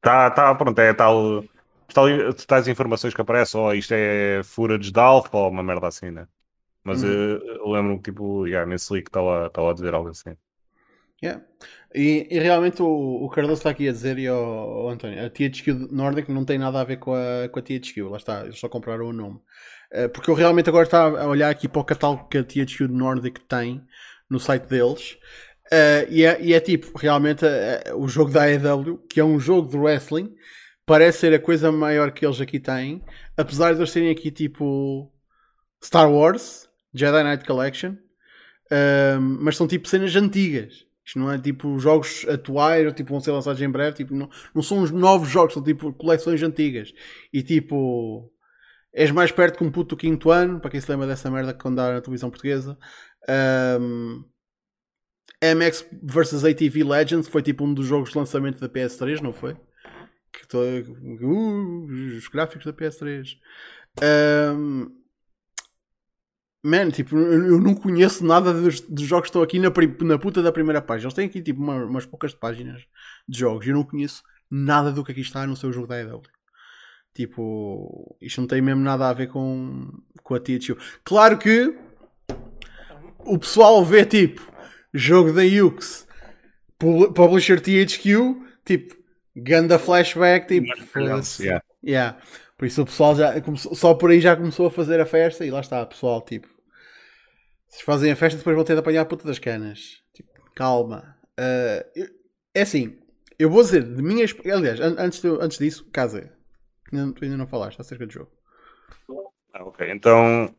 Tá, tá, pronto, é tal. tal tais informações que aparecem, ou isto é footage de alfa ou uma merda assim, né? Mas uhum. eu, eu lembro-me, tipo, yeah, nesse leak lá a dizer algo assim. Yeah. E, e, realmente o, o Carlos está aqui a dizer, e o, o António, a THQ Nordic não tem nada a ver com a, com a THQ, lá está, eles só compraram o nome. Uh, porque eu realmente agora estava a olhar aqui para o catálogo que a THQ Nordic tem no site deles, uh, e, é, e, é, tipo, realmente uh, o jogo da AEW, que é um jogo de wrestling, parece ser a coisa maior que eles aqui têm, apesar de eles terem aqui tipo Star Wars, Jedi Knight Collection, mas são tipo cenas antigas. Isto não é tipo jogos atuais, ou tipo vão ser lançados em breve, tipo, não, não são os novos jogos, são tipo coleções antigas. E tipo, és mais perto que um puto do quinto ano, para quem se lembra dessa merda que dá na televisão portuguesa. MX vs ATV Legends foi tipo um dos jogos de lançamento da PS3, não foi? Que tô, uh, os gráficos da PS3. Um, Man, tipo, eu não conheço nada dos, dos jogos que estão aqui na, na puta da primeira página. Eles têm aqui tipo uma, umas poucas páginas de jogos eu não conheço nada do que aqui está no seu jogo da EW. Tipo, isto não tem mesmo nada a ver com, com a THQ. Claro que o pessoal vê tipo jogo da Ux, publisher THQ, tipo, ganda flashback, tipo, yeah. yeah. Por isso o pessoal já começou, só por aí já começou a fazer a festa e lá está, pessoal, tipo, vocês fazem a festa depois vão ter de apanhar a puta das canas. Tipo, calma. Uh, é assim, eu vou dizer de minha Aliás, antes, de, antes disso, casa. Tu ainda não falaste acerca do jogo. Ah, ok, então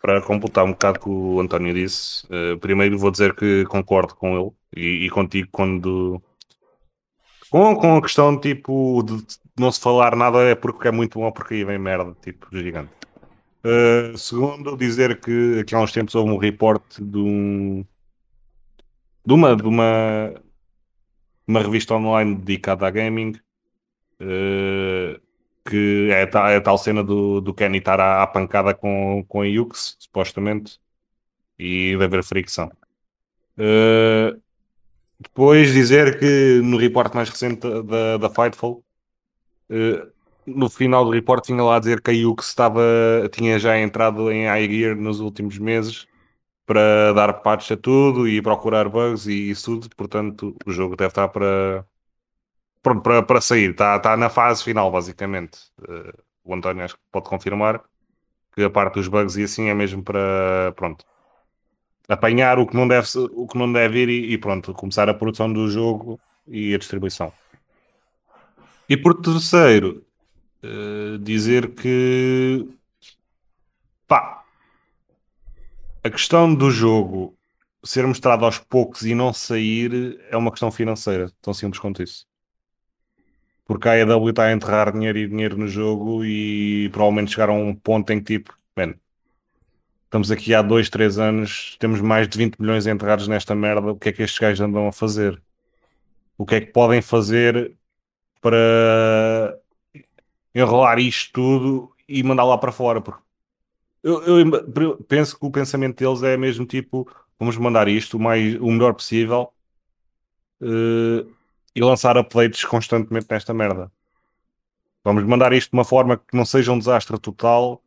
para completar um bocado o que o António disse, uh, primeiro vou dizer que concordo com ele e, e contigo quando. Com, com a questão tipo de não se falar nada é porque é muito bom ou porque aí vem merda, tipo, gigante. Uh, segundo, dizer que aqui há uns tempos houve um reporte de, um, de, uma, de uma, uma revista online dedicada a gaming uh, que é, é a tal cena do, do Kenny estar à, à, pancada com, com a Yux, supostamente, e de haver fricção. Uh, depois dizer que no reporte mais recente da, da Fightful uh, no final do report tinha lá a dizer que a Yux estava, tinha já entrado em iGear nos últimos meses para dar patch a tudo e procurar bugs e isso tudo, portanto o jogo deve estar para, pronto, para, para sair, está tá na fase final, basicamente. Uh, o António acho que pode confirmar que a parte dos bugs e assim é mesmo para, pronto, apanhar o que não deve, o que não deve ir e, e pronto, começar a produção do jogo e a distribuição. E por terceiro, uh, dizer que pá, a questão do jogo ser mostrado aos poucos e não sair é uma questão financeira, tão simples quanto isso. Porque a AEW está a enterrar dinheiro e dinheiro no jogo e provavelmente chegaram a um ponto em que tipo, man, estamos aqui há 2, 3 anos, temos mais de 20 milhões enterrados nesta merda, o que é que estes gajos andam a fazer? O que é que podem fazer para enrolar isto tudo e mandar lá para fora? Porque eu, eu, penso que o pensamento deles é mesmo tipo: vamos mandar isto o, mais, o melhor possível uh, e lançar updates constantemente nesta merda. Vamos mandar isto de uma forma que não seja um desastre total,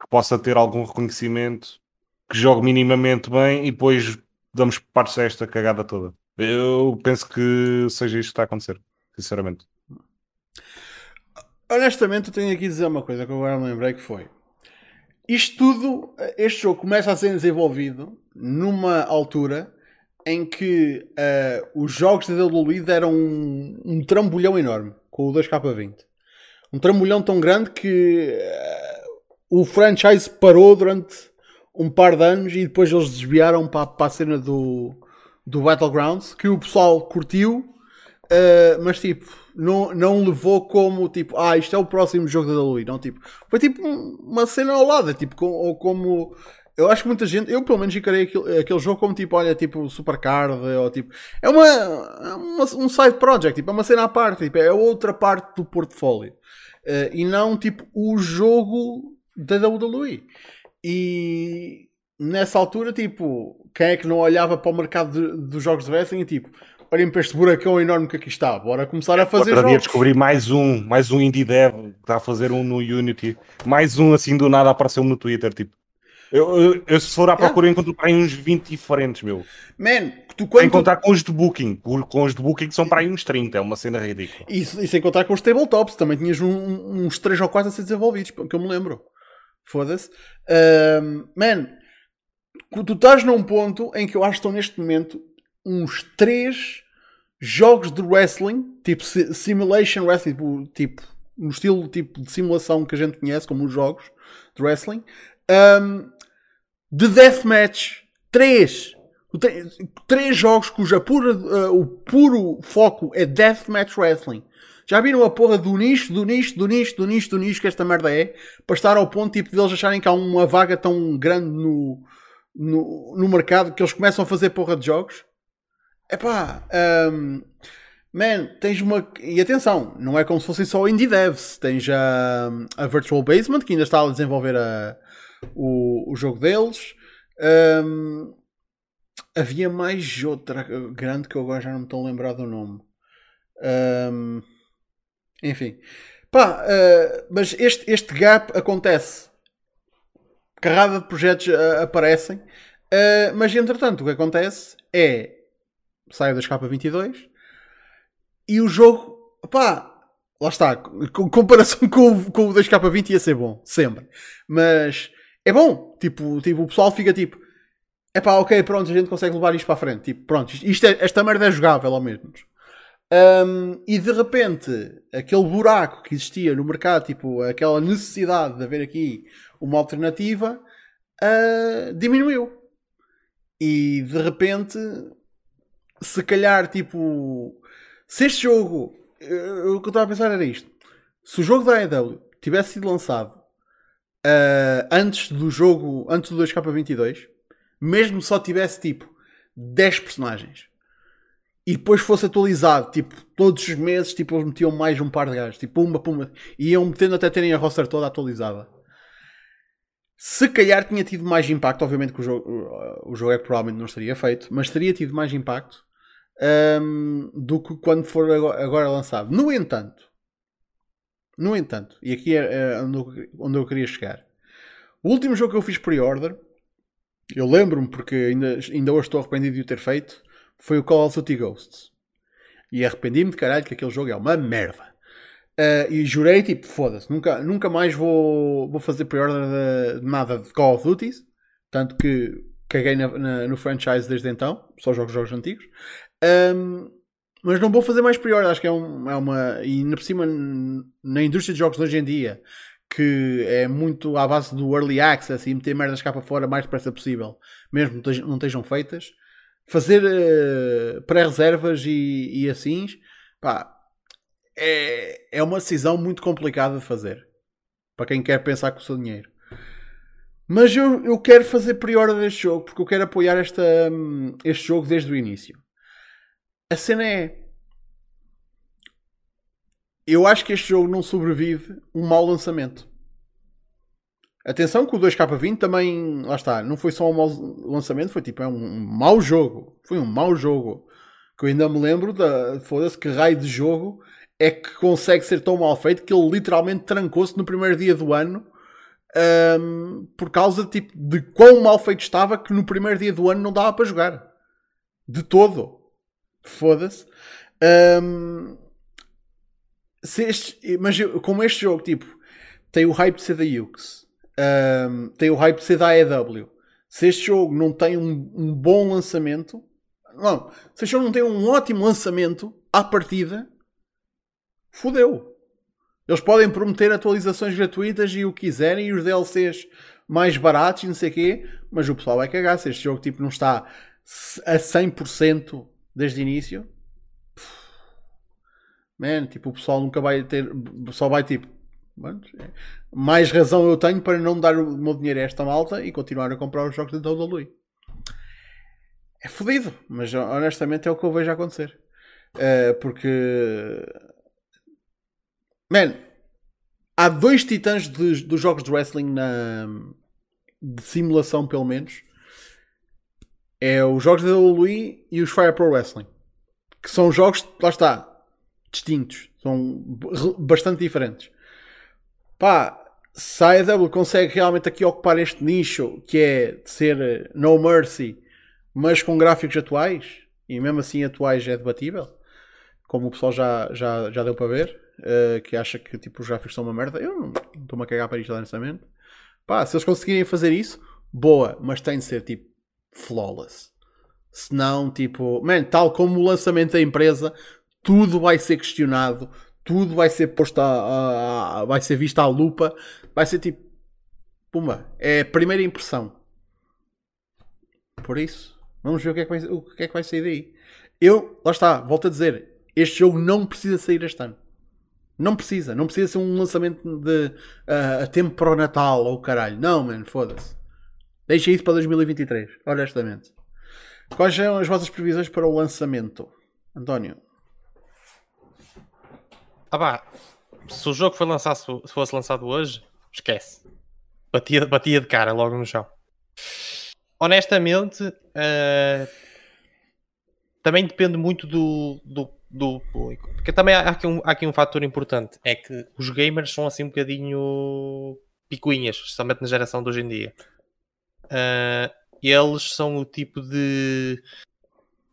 que possa ter algum reconhecimento, que jogue minimamente bem e depois damos partes a esta cagada toda. Eu penso que seja isto que está a acontecer, sinceramente. Honestamente, eu tenho aqui a dizer uma coisa que agora me lembrei que foi. Isto tudo, este jogo começa a ser desenvolvido numa altura em que uh, os jogos da WWE deram um, um, trambolhão enorme com o 2K20. Um trambolhão tão grande que uh, o franchise parou durante um par de anos e depois eles desviaram para, para a cena do, do Battlegrounds que o pessoal curtiu, uh, mas tipo não, não levou como tipo, ah, isto é o próximo jogo da WWE. Não, tipo, foi tipo uma cena ao lado, tipo, com, ou como. Eu acho que muita gente, eu pelo menos encarei aquele, aquele jogo como tipo, olha, tipo Supercard, ou tipo. É uma, é uma, um side project, tipo, é uma cena à parte, tipo, é outra parte do portfólio. Uh, e não tipo o jogo da WWE. E nessa altura, tipo, quem é que não olhava para o mercado dos jogos de wrestling e tipo, olhem para este buracão enorme que aqui está, bora começar a fazer Outro dia descobri mais um, mais um indie dev que está a fazer um no Unity, mais um assim do nada apareceu no Twitter, tipo. Eu, eu, eu se for à procura é. encontro para aí uns 20 diferentes, meu. Man, tu quando... Sem contar com os de Booking, com os de Booking são para aí uns 30, é uma cena ridícula. E, e sem contar com os tabletops, também tinhas um, uns 3 ou 4 a ser desenvolvidos, que eu me lembro. Foda-se. Uh, man, tu estás num ponto em que eu acho que estou neste momento uns 3 jogos de wrestling, tipo simulation wrestling, tipo, tipo no estilo tipo de simulação que a gente conhece, como os jogos de wrestling, um, de deathmatch. 3. Três jogos cuja pura, uh, o puro foco é deathmatch wrestling. Já viram a porra do nicho, do nicho, do nicho, do nicho, do nicho que esta merda é? Para estar ao ponto tipo, de eles acharem que há uma vaga tão grande no, no, no mercado que eles começam a fazer porra de jogos. Epá, um, man, tens uma. E atenção, não é como se fossem só indie devs. Tens a, a Virtual Basement, que ainda está a desenvolver a, o, o jogo deles. Um, havia mais outra grande que eu agora já não me estou a lembrar do nome. Um, enfim, pá, uh, mas este, este gap acontece. Carrada de projetos uh, aparecem, uh, mas entretanto o que acontece é sai da escapa 22 e o jogo, pá, lá está, com comparação com o, com o 2K20 ia ser bom, sempre, mas é bom, tipo, tipo o pessoal fica tipo, é pá, ok, pronto, a gente consegue levar isto para a frente, tipo, pronto, isto é, esta merda é jogável ao menos. Um, e de repente, aquele buraco que existia no mercado, tipo, aquela necessidade de haver aqui uma alternativa, uh, diminuiu. E de repente, se calhar, tipo, se este jogo, o que eu estava a pensar era isto: se o jogo da AEW tivesse sido lançado uh, antes do jogo, antes do 2K22, mesmo só tivesse tipo 10 personagens e depois fosse atualizado, tipo, todos os meses, tipo, eles metiam mais um par de gajos, tipo, pumba, pumba, e iam metendo até terem a roster toda atualizada. Se calhar tinha tido mais impacto, obviamente que o jogo, o jogo é que provavelmente não estaria feito, mas teria tido mais impacto um, do que quando for agora lançado. No entanto, no entanto, e aqui é, é onde eu queria chegar. O último jogo que eu fiz pre-order, eu lembro-me porque ainda, ainda hoje estou arrependido de o ter feito, foi o Call of Duty Ghosts. E arrependi-me de caralho que aquele jogo é uma merda. Uh, e jurei, tipo, foda-se, nunca, nunca mais vou, vou fazer pre-order de, de, nada de Call of Duty. Tanto que caguei na, na, no franchise desde então, só jogo jogos antigos. Um, mas não vou fazer mais pre-order, acho que é, um, é uma. E ainda por cima, na indústria de jogos de hoje em dia, que é muito à base do early access e meter merdas cá para fora o mais depressa possível, mesmo que não estejam feitas, fazer uh, pré-reservas e, e assim, pá, é, é uma decisão muito complicada de fazer para quem quer pensar com o seu dinheiro. Mas eu, eu quero fazer prior deste jogo porque eu quero apoiar esta, este jogo desde o início. A cena é. Eu acho que este jogo não sobrevive um mau lançamento. Atenção que o 2K20 também, lá está, não foi só um mau lançamento, foi tipo, é um, mau jogo. Foi um mau jogo. Que eu ainda me lembro da, foda-se, que raio de jogo é que consegue ser tão mal feito que ele literalmente trancou-se no primeiro dia do ano um, por causa tipo, de quão mal feito estava que no primeiro dia do ano não dava para jogar. De todo. Foda-se. Um, mas como este jogo, tipo, tem o hype de ser da Ux, um, tem o hype de ser da AEW. Se este jogo não tem um, um bom lançamento, não, se este jogo não tem um ótimo lançamento à partida, fodeu. Eles podem prometer atualizações gratuitas e o que quiserem e os DLCs mais baratos e não sei o quê, mas o pessoal vai cagar. Se este jogo tipo, não está a 100% desde o início, man, tipo, o pessoal nunca vai ter, só vai tipo, é, mais razão eu tenho para não dar o meu dinheiro a esta malta e continuar a comprar os jogos da WWE. É fodido, mas honestamente é o que eu vejo acontecer. Uh, porque Man, há dois titãs de, dos jogos de wrestling na, de simulação, pelo menos. É os jogos da WWE e os Fire Pro Wrestling. Que são jogos, lá está, distintos. São bastante diferentes. Pá, se a AEW consegue realmente aqui ocupar este nicho, que é de ser No Mercy, mas com gráficos atuais, e mesmo assim atuais é debatível, como o pessoal já, já, já deu para ver, uh, que acha que tipo, os gráficos são uma merda. Eu não estou-me a cagar para isto, honestamente. Pá, se eles conseguirem fazer isso, boa, mas tem de ser tipo flawless. Senão, tipo, man, tal como o lançamento da empresa, tudo vai ser questionado, tudo vai ser posto a, a, a vai ser visto à lupa, vai ser tipo, pumba, é a primeira impressão. Por isso, vamos ver o que é que vai, o que é que vai sair daí. Eu, lá está, volto a dizer, este jogo não precisa sair este ano. Não precisa, não precisa ser um lançamento de uh, a tempo para o Natal ou caralho. Não, mano, foda-se. Deixa isso para 2023, honestamente. Quais são as vossas previsões para o lançamento? António? Ah pá, se o jogo foi lançado, se fosse lançado hoje, esquece. Batia, batia de cara logo no chão. Honestamente, uh, também depende muito do, do do público. Porque também há aqui, um, há aqui um fator importante: é que os gamers são assim um bocadinho picuinhas, especialmente na geração de hoje em dia. Uh, eles são o tipo de.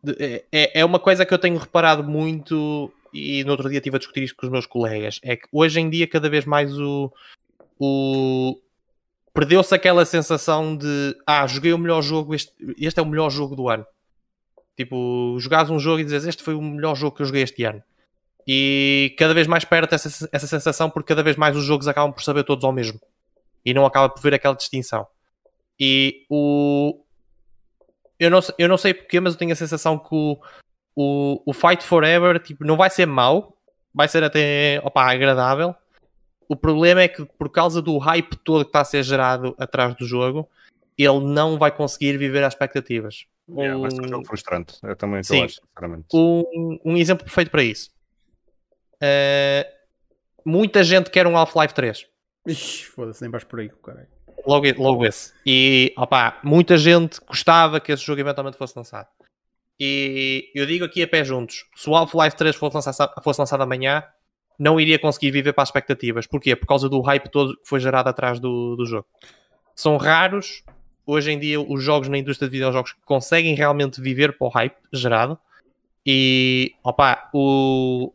de é, é, é uma coisa que eu tenho reparado muito e no outro dia estive a discutir isto com os meus colegas. É que hoje em dia, cada vez mais o. o Perdeu-se aquela sensação de ah, joguei o melhor jogo, este, este é o melhor jogo do ano. Tipo, jogares um jogo e dizes este foi o melhor jogo que eu joguei este ano. E cada vez mais perde essa, essa sensação porque cada vez mais os jogos acabam por saber todos ao mesmo. E não acaba por ver aquela distinção. E o. Eu não, eu não sei porquê, mas eu tenho a sensação que o, o, o Fight Forever tipo, não vai ser mau, vai ser até opa, agradável. O problema é que por causa do hype todo que está a ser gerado atrás do jogo, ele não vai conseguir viver as expectativas. Yeah, um... Vai ser um jogo frustrante. Eu também Sim. acho, sinceramente. Um, um exemplo perfeito para isso. Uh, muita gente quer um Half-Life 3. Ixi, foda-se, nem vais por aí, caralho. Logo, logo esse. E, opá, muita gente gostava que esse jogo eventualmente fosse lançado. E eu digo aqui a pé juntos: se o Half-Life 3 fosse lançado, fosse lançado amanhã, não iria conseguir viver para as expectativas. Porquê? Por causa do hype todo que foi gerado atrás do, do jogo. São raros hoje em dia os jogos na indústria de videojogos conseguem realmente viver para o hype gerado. E opa, o,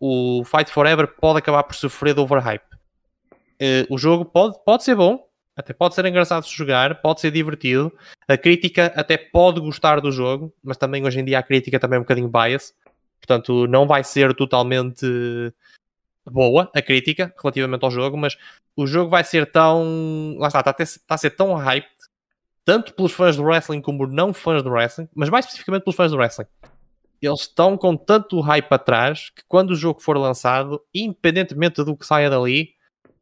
o Fight Forever pode acabar por sofrer de overhype. Uh, o jogo pode, pode ser bom, até pode ser engraçado de jogar, pode ser divertido. A crítica até pode gostar do jogo, mas também hoje em dia a crítica também é um bocadinho bias. Portanto, não vai ser totalmente boa a crítica relativamente ao jogo, mas o jogo vai ser tão. Lá está, está a, ter, está a ser tão hyped, tanto pelos fãs do wrestling como não fãs do wrestling, mas mais especificamente pelos fãs do wrestling. Eles estão com tanto hype atrás que quando o jogo for lançado, independentemente do que saia dali,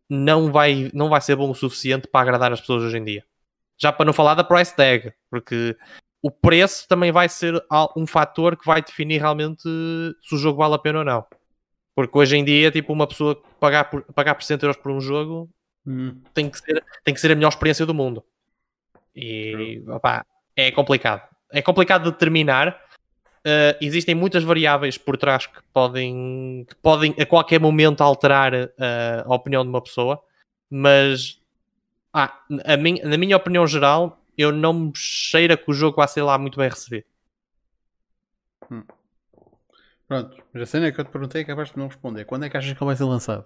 não vai, não vai ser bom o suficiente para agradar as pessoas hoje em dia. Já para não falar da price tag, porque o preço também vai ser um fator que vai definir realmente se o jogo vale a pena ou não. Porque hoje em dia, tipo, uma pessoa pagar por, pagar por 100 euros por um jogo hum. tem, que ser, tem que ser a melhor experiência do mundo. E opa, é complicado. É complicado de determinar. Uh, existem muitas variáveis por trás que podem, que podem a qualquer momento alterar uh, a opinião de uma pessoa, mas ah, a min, na minha opinião geral, eu não me cheira que o jogo vai ser lá muito bem recebido. Hum. Pronto, mas a cena que eu te perguntei é capaz de não responder. Quando é que achas que ele vai ser lançado?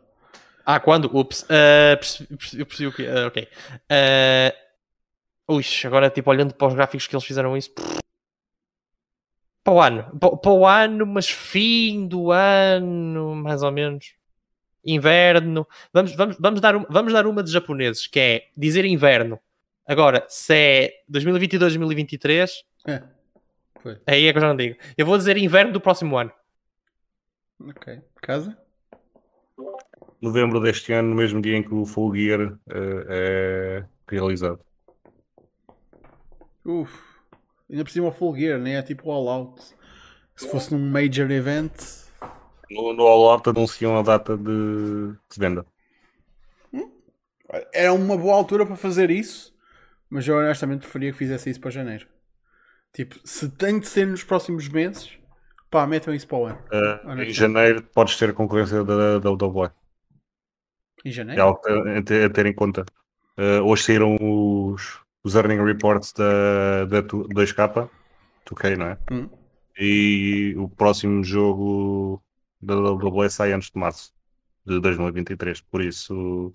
Ah, quando? Ups, uh, percebi, eu percebi o que. Ok. Uh, ui, agora tipo olhando para os gráficos que eles fizeram isso. Para o ano. Para, para o ano, mas fim do ano, mais ou menos. Inverno. Vamos, vamos, vamos, dar, vamos dar uma de japoneses, que é dizer inverno. Agora, se é 2022, 2023. É. Foi. Aí é que eu já não digo. Eu vou dizer inverno do próximo ano. Ok. Casa? Novembro deste ano, no mesmo dia em que o Full Gear uh, é realizado. Uf. Ainda por cima o Full Gear, nem é tipo All Out. Se fosse num Major Event. No, no All Out anunciam a data de, de venda. Hum? Era uma boa altura para fazer isso, mas eu honestamente preferia que fizesse isso para janeiro. Tipo, se tem de ser nos próximos meses, pá, metam isso para o ano. Uh, em janeiro podes ter a concorrência da, da WWE. Em janeiro? É algo a ter, a ter em conta. Uh, hoje saíram os, os earning reports da, da 2K, 2K, não é? Hum. E o próximo jogo da WWE sai antes de março de 2023, por isso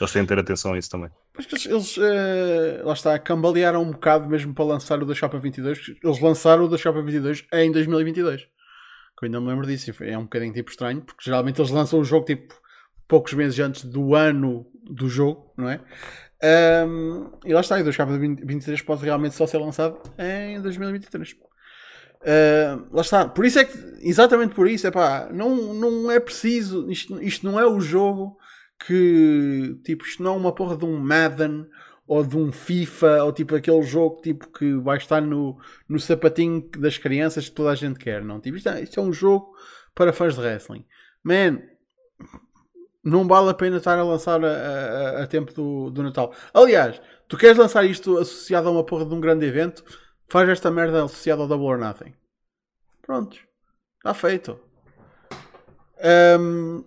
eles têm de ter atenção a isso também. Mas eles, uh, lá está, cambalearam um bocado mesmo para lançar o da Shop 22. Eles lançaram o da Shop 22 em 2022. Que eu ainda me lembro disso. É um bocadinho tipo estranho, porque geralmente eles lançam o jogo tipo poucos meses antes do ano do jogo, não é? Um, e lá está, o da Shop 23 pode realmente só ser lançado em 2023. Uh, lá está, por isso é que, exatamente por isso, é pá, não, não é preciso, isto, isto não é o jogo que tipo, isto não é uma porra de um Madden ou de um FIFA ou tipo aquele jogo tipo que vai estar no, no sapatinho das crianças que toda a gente quer. Não, tipo, isto é, isto é um jogo para fãs de wrestling. Man, não vale a pena estar a lançar a, a, a tempo do, do Natal. Aliás, tu queres lançar isto associado a uma porra de um grande evento? Faz esta merda associada ao Double or Nothing. Prontos. Está feito. Um,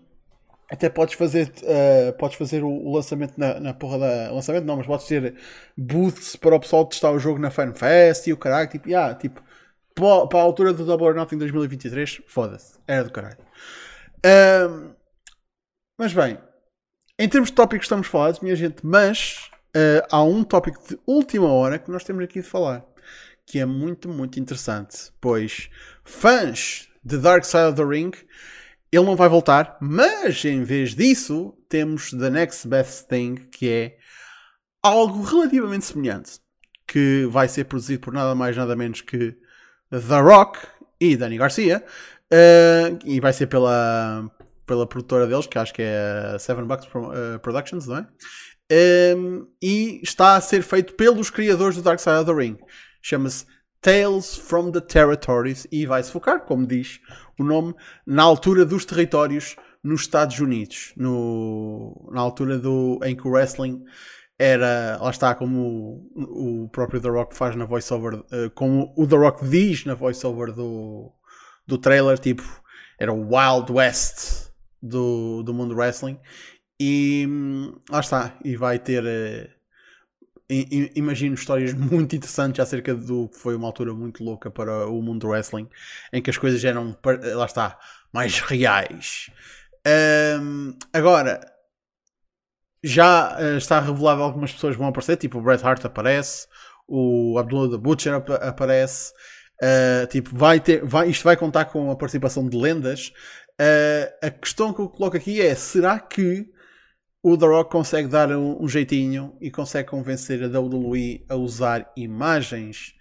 até podes fazer, uh, podes fazer o, o, lançamento na, na porra da. Lançamento não, mas podes ter booths para o pessoal testar o jogo na FanFest e o caralho. Tipo, yeah, tipo para, a altura do Double or Nothing 2023, foda-se. Era do caralho. Uh, mas bem, em termos de tópicos estamos falados, minha gente, mas uh, há um tópico de última hora que nós temos aqui de falar. Que é muito, muito interessante. Pois fãs de Dark Side of the Ring ele não vai voltar, mas em vez disso, temos The Next Best Thing, que é algo relativamente semelhante, que vai ser produzido por nada mais nada menos que The Rock e Danny Garcia, uh, e vai ser pela, pela produtora deles, que acho que é a Seven Bucks eh, Productions, não é? Um, ehm, e está a ser feito pelos criadores do Dark Side of the Ring. Chama-se Tales from the Territories e vai se focar, como diz o nome, na altura dos territórios nos Estados Unidos, no, na altura do, em que o wrestling era, lá está, como o, o próprio The Rock faz na voiceover, uh, como o The Rock diz na voiceover do, do trailer, tipo, era o Wild West do, do mundo wrestling, e hum, lá está, e vai ter. Uh, imagino histórias muito interessantes acerca do que foi uma altura muito louca para o mundo do wrestling, em que as coisas eram, par- lá está, mais reais. Ahm, agora, já eh, está revelado algumas pessoas vão aparecer, tipo o Bret Hart aparece, o Abdullah the Butcher ap- aparece, eh, tipo, vai ter, vai, isto vai contar com a participação de lendas. Eh, a questão que eu coloco aqui é: será que o The Rock consegue dar um, um jeitinho e consegue convencer a WWE a usar imagens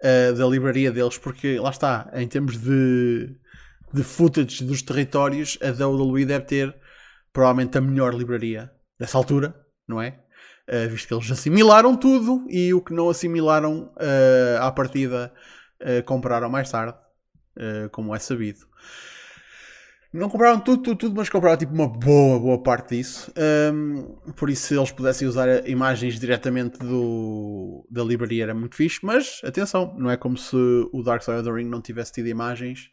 eh, da livraria deles? Porque lá está, em termos de, de footage dos territórios, a WWE deve ter provavelmente a melhor livraria dessa altura, não é? Uh, visto que eles assimilaram tudo e o que não assimilaram uh, à partida uh, compraram mais tarde, uh, como é sabido. Não compraram tudo, tudo, tudo, mas compraram tipo uma boa, boa parte disso. Um, por isso, se eles pudessem usar imagens diretamente do, da livraria, era muito fixe. Mas atenção, não é como se o Dark Side of the Ring não tivesse tido imagens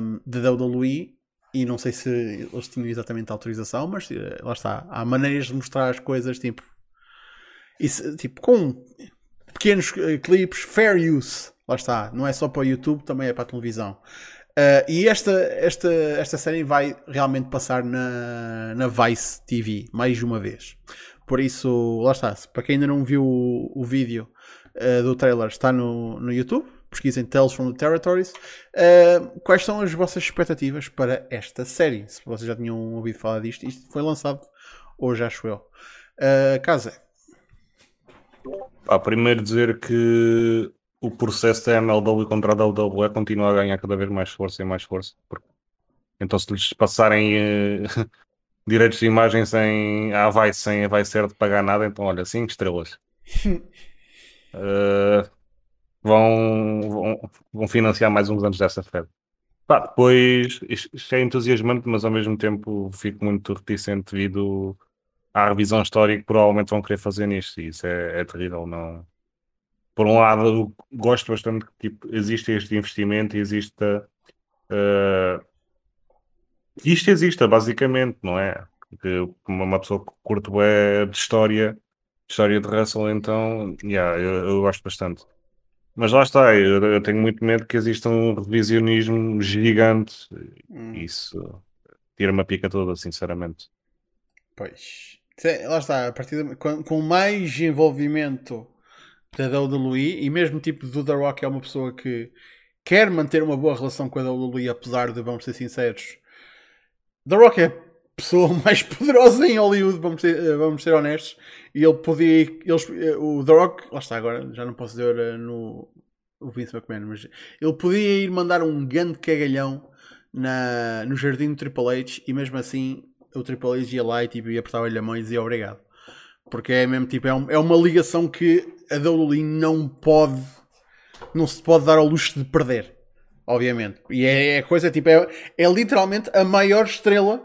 um, da WWE e não sei se eles tinham exatamente a autorização, mas eh, lá está. Há maneiras de mostrar as coisas tipo, isso, tipo com pequenos eh, clipes, fair use. Lá está. Não é só para o YouTube, também é para a televisão. Uh, e esta, esta, esta série vai realmente passar na, na Vice TV mais uma vez. Por isso, lá está. Para quem ainda não viu o, o vídeo uh, do trailer, está no, no YouTube pesquisem Tales from the Territories. Uh, quais são as vossas expectativas para esta série? Se vocês já tinham ouvido falar disto, isto foi lançado hoje, acho eu. Uh, Casa. Primeiro dizer que o processo da MLW contra a WWE continua a ganhar cada vez mais força e mais força. Então, se lhes passarem uh, direitos de imagem sem a vai sem vai ser de pagar nada, então olha, 5 estrelas. uh, vão, vão, vão, financiar mais uns anos dessa febre. Pá, depois, isto é entusiasmante, mas ao mesmo tempo fico muito reticente devido à revisão histórica que provavelmente vão querer fazer nisto, e isso é, é terrível. Não... Por um lado, gosto bastante que tipo, existe este investimento e exista. Uh... Isto exista, basicamente, não é? Porque uma pessoa que curte é de história, história de wrestling, então, yeah, eu, eu gosto bastante. Mas lá está, eu, eu, tenho muito medo que exista um revisionismo gigante. Hum. Isso tira-me a pica toda, sinceramente. Pois. Lá está, a partir de, com, com, mais envolvimento da WWE, e mesmo tipo do The Rock é uma pessoa que quer manter uma boa relação com a WWE, apesar de, vamos ser sinceros, The Rock é a pessoa mais poderosa em Hollywood, vamos ser, vamos ser honestos, e ele podia. Eles, o The Rock, lá está agora, já não posso dizer no o Vince McMahon, mas ele podia ir mandar um grande cagalhão na, no jardim do Triple H e mesmo assim o Triple H ia lá e tipo, ia apertar-lhe a mão e dizia obrigado. Porque é mesmo tipo, é, um, é uma ligação que a WWE não pode, não se pode dar ao luxo de perder, obviamente. E é, é coisa tipo, é, é literalmente a maior estrela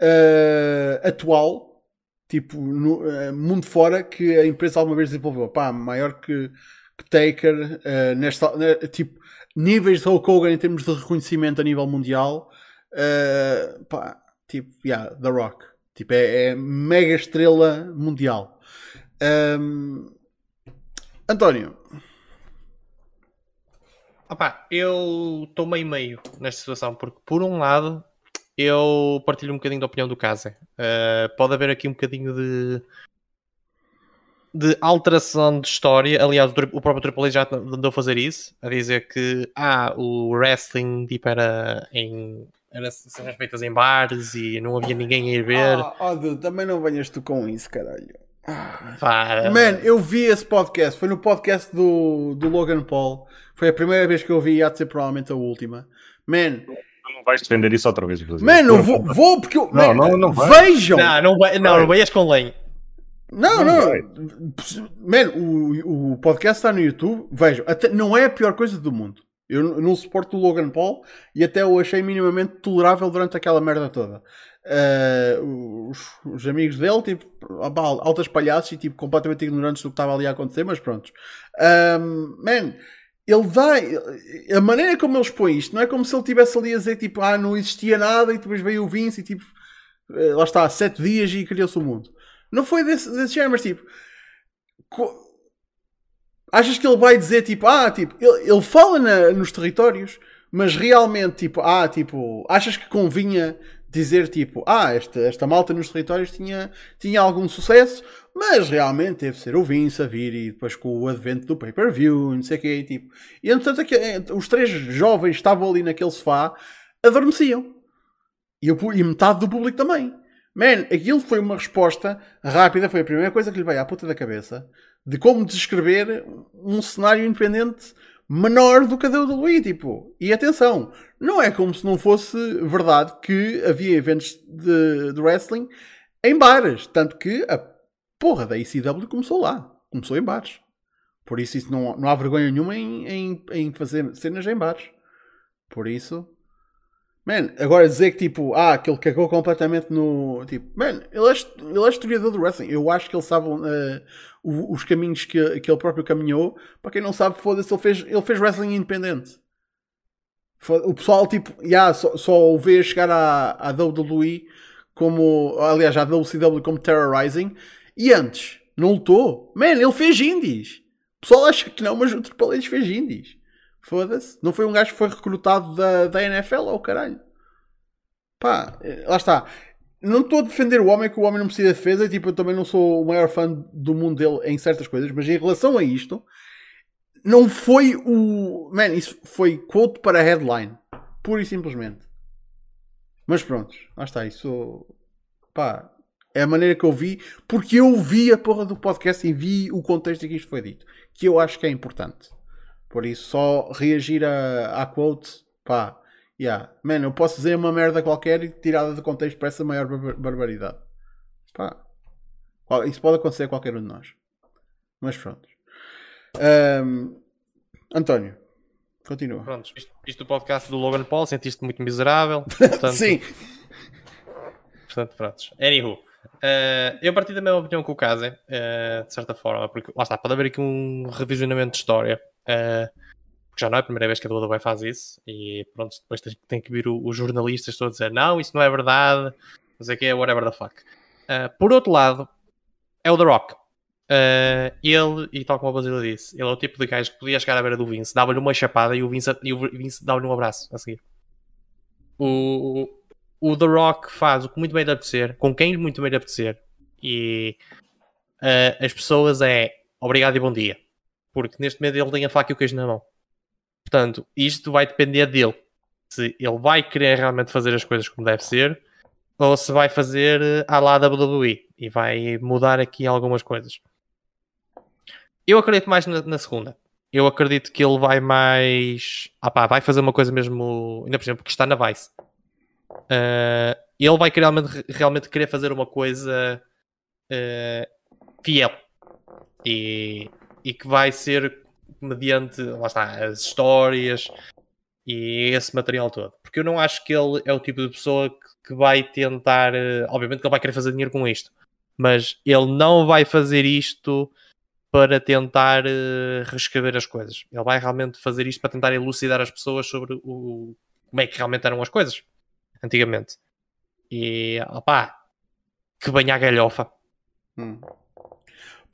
uh, atual tipo, no uh, mundo fora que a empresa alguma vez desenvolveu. Pá, maior que, que Taker, uh, nesta, tipo, níveis de Hulk Hogan em termos de reconhecimento a nível mundial. pá, tipo, yeah, The Rock. Tipo, é, é mega estrela mundial. Um, António. Opa, eu estou meio meio nesta situação, porque por um lado eu partilho um bocadinho da opinião do Casa. Uh, pode haver aqui um bocadinho de de alteração de história. Aliás, o, próprio Triple H já andou a fazer isso, a dizer que ah, o wrestling tipo, era em era cenas feitas em bares e não havia ninguém a ir ver. Oh, Dude, também não venhas tu com isso, caralho. Ah. Para. Man, eu vi esse podcast. Foi no podcast do, do Logan Paul. Foi a primeira vez que eu vi e há de ser provavelmente a última. Man, não vais defender isso outra vez, inclusive. Mano, vou, vou porque eu. Não, man, não, não vai. Vejam! Não, não, vai, não, não veias com lenha. Não, não. Mano, o, o podcast está no YouTube. Vejam, até, não é a pior coisa do mundo. Eu não suporto o Logan Paul e até o achei minimamente tolerável durante aquela merda toda. Uh, os, os, amigos dele, tipo, altas palhaços e tipo, completamente ignorantes do que estava ali a acontecer, mas pronto. Um, man, ele dá. A maneira como ele expõe isto não é como se ele estivesse ali a dizer tipo, ah, não existia nada e depois veio o Vince e tipo, lá está, sete dias e criou-se o mundo. Não foi desse, desse género, mas tipo, Achas que ele vai dizer tipo, ah, tipo, ele, ele fala na- nos territórios, mas realmente, tipo, ah, tipo, achas que convinha dizer tipo, ah, esta, esta malta nos territórios tinha, tinha algum sucesso, mas realmente deve ser o Vince a vir e depois com o advento do pay-per-view, e não sei o quê, tipo. E entretanto, eh, os três jovens estavam ali naquele sofá, adormeciam. E, pu- e metade do público também. Man, aquilo foi uma resposta rápida, foi a primeira coisa que lhe veio à puta da cabeça de como descrever um cenário independente menor do que a da WWE, tipo. E atenção, não é como se não fosse verdade que havia eventos de, de wrestling em bares, tanto que a porra da ECW começou lá, começou em bares. Por isso, isso não, não há vergonha nenhuma em, em, em fazer cenas em bares. Por isso, Man, agora dizer que tipo, ah, que ele cagou completamente no. Tipo, man, ele é, ele é historiador do wrestling. Eu acho que ele sabe eh, os caminhos que, que ele próprio caminhou. Para quem não sabe, foda-se, ele fez, ele fez wrestling independente. O pessoal, tipo, yeah, só, só o vê chegar à, à WWE como. Aliás, à WCW como Terrorizing. E antes, não lutou. Man, ele fez indies. O pessoal acha que não, mas o Triple H fez indies. Foda-se. Não foi um gajo que foi recrutado da, da NFL ou caralho. Pá, eh, lá está. Não estou a defender o homem, que o homem não precisa de defesa. Tipo, eu também não sou o maior fã do mundo dele em certas coisas. Mas em relação a isto, não foi o. Man, isso foi quote para headline. Pura e simplesmente. Mas pronto, lá está. Isso. Pá, é a maneira que eu vi. Porque eu vi a porra do podcast e vi o contexto em que isto foi dito. Que eu acho que é importante. Por isso, só reagir à quote, pá, yeah. Man, eu posso dizer uma merda qualquer e tirada de contexto parece a maior barbar- barbaridade. Pá, isso pode acontecer a qualquer um de nós. Mas pronto. Ahm, António, continua. Pronto, isto, isto do podcast do Logan Paul, sentiste muito miserável. Portanto, Sim, Portanto, prontos. Anywho, eh, eu parti da mesma opinião que o Kazen, eh, de certa forma, porque lá está, pode haver aqui um revisionamento de história, eh, porque já não é a primeira vez que a WWE faz isso, e pronto, depois tem, tem que vir o- os jornalistas todos a dizer não, isso não é verdade, sei o que é, whatever the fuck. Eh, por outro lado, é o The Rock. Eh, ele, e tal como a Basília disse, ele é o tipo de gajo que podia chegar à beira do Vince, dava-lhe uma chapada e o Vince, o Vince dava-lhe um abraço a seguir. O, o The Rock faz o que muito bem lhe apetecer, com quem muito bem lhe apetecer, e eh, as pessoas é obrigado e bom dia, porque neste momento ele tem a faca e o queijo na mão. Portanto, isto vai depender dele. Se ele vai querer realmente fazer as coisas como deve ser, ou se vai fazer eh, à lá WWE e vai mudar aqui algumas coisas. Eu acredito mais na, na segunda. Eu acredito que ele vai mais. Ah pá, vai fazer uma coisa mesmo. Ainda por exemplo, que está na Vice. Uh, ele vai realmente, realmente querer fazer uma coisa uh, fiel e, e que vai ser mediante lá está, as histórias e esse material todo. Porque eu não acho que ele é o tipo de pessoa que, que vai tentar. uh, obviamente que ele vai querer fazer dinheiro com isto, mas ele não vai fazer isto para tentar uh, reescrever as coisas. Ele vai realmente fazer isto para tentar elucidar as pessoas sobre o, como é que realmente eram as coisas antigamente. E opá, que banha a galhofa. Hum.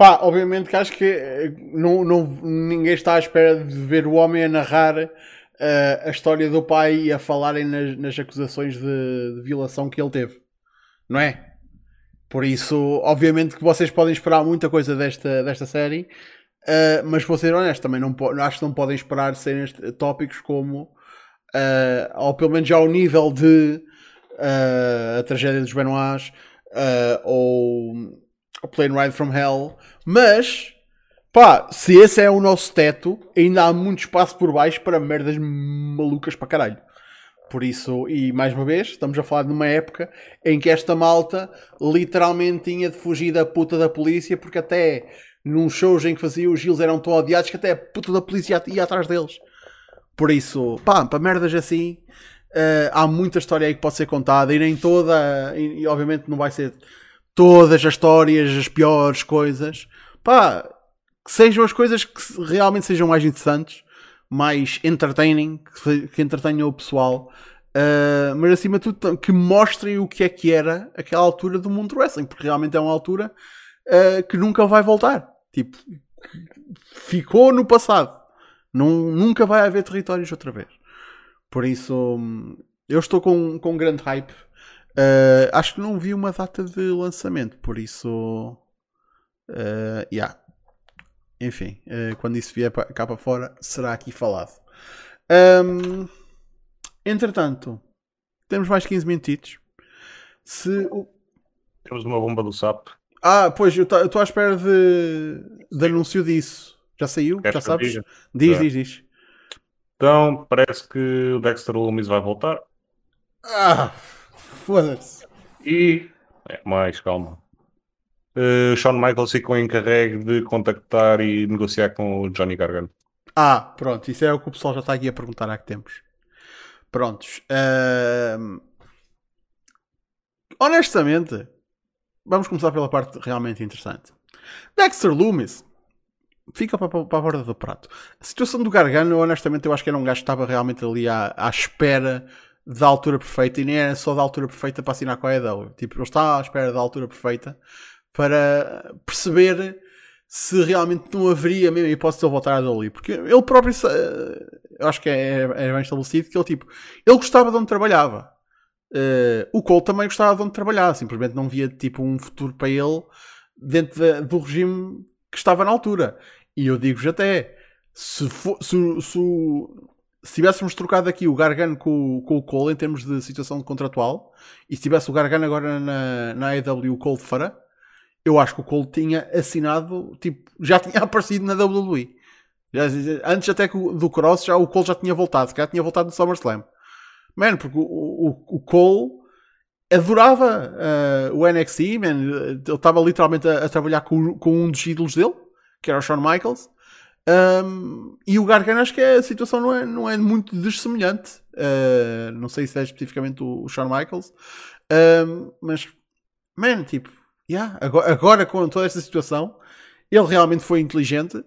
Pá, obviamente que acho que eh, não, não, ninguém está à espera de ver o homem a narrar eh, a história do pai e a falarem nas, nas acusações de, de violação que ele teve. Não é? Por isso, obviamente que vocês podem esperar muita coisa desta, desta série, eh, mas vou ser honesto, também não, acho que não podem esperar cenas, tópicos como, eh, ou pelo menos já ao nível de eh, a tragédia dos Benoits, eh, ou a Plane Ride from Hell, mas pá, se esse é o nosso teto, ainda há muito espaço por baixo para merdas malucas para caralho. Por isso, e mais uma vez, estamos a falar de uma época em que esta malta literalmente tinha de fugir da puta da polícia, porque até num shows em que fazia os Gils eram tão odiados que até a puta da polícia ia atrás deles. Por isso, pá, para merdas assim, eh, há muita história aí que pode ser contada e nem toda, e, e obviamente não vai ser todas as histórias, as piores coisas, pá, que sejam as coisas que realmente sejam mais interessantes, mais entertaining, que, entretenham o pessoal, uh, mas acima de tudo que mostrem o que é que era aquela altura do mundo do wrestling, porque realmente é uma altura uh, que nunca vai voltar. Tipo, ficou no passado. Não, nunca vai haver territórios outra vez. Por isso, hum, eu estou com, com grande hype. Uh, acho que não vi uma data de lançamento, por isso. Uh, yeah. Enfim, uh, quando isso vier pra, cá para fora, será aqui falado. Um, entretanto, temos mais 15 minutitos. Se o... Temos uma bomba do SAP. Ah, pois, eu estou à espera de, de anúncio disso. Já saiu? Queres Já sabes? Diz, Já. diz, diz. Então, parece que o Dexter Loomis vai voltar. Ah, foda-se. E. É, mais calma. Uh, Shawn Michaels ficou encarregue de contactar e negociar com o Johnny Gargano. Ah, pronto, isso é o que o pessoal já está aqui a perguntar há que tempos. Prontos. ahm, Honestamente, vamos começar pela parte realmente interessante. Dexter Loomis fica para, para a borda do prato. A situação do Gargano, honestamente, eu acho que era um gajo que estava realmente ali à, à espera da altura perfeita e nem era só da altura perfeita para assinar com a EW. Tipo, ele está à espera da altura perfeita para perceber se realmente não haveria mesmo hipótese de ele voltar a WWE. Porque ele próprio, sa- eu acho que é, é bem estabelecido que ele, tipo, ele gostava de onde trabalhava. Eh, o Cole também gostava de onde trabalhava, simplesmente não via tipo um futuro para ele dentro da- do regime que estava na altura. E eu digo-vos até, se, fo- se, se, se tivéssemos trocado aqui o Gargano com, com o Cole em termos de situação contratual, e se tivesse o Gargano agora na, na AEW o Cole fora, eu acho que o Cole tinha assinado, tipo, já tinha aparecido na WWE. Já- antes até do Cross, já, o Cole já tinha voltado, calhar tinha voltado no SummerSlam. Man, porque o, o, o Cole adorava eh, o NXT, man. Ele estava literalmente a, a trabalhar com, com um dos ídolos dele, que era o Shawn Michaels. Um, e o Gargano acho que a situação não é, não é muito dessemelhante. Uh, não sei se é especificamente o, o Shawn Michaels. Um, mas, man, tipo, yeah, agora, agora com toda esta situação, ele realmente foi inteligente.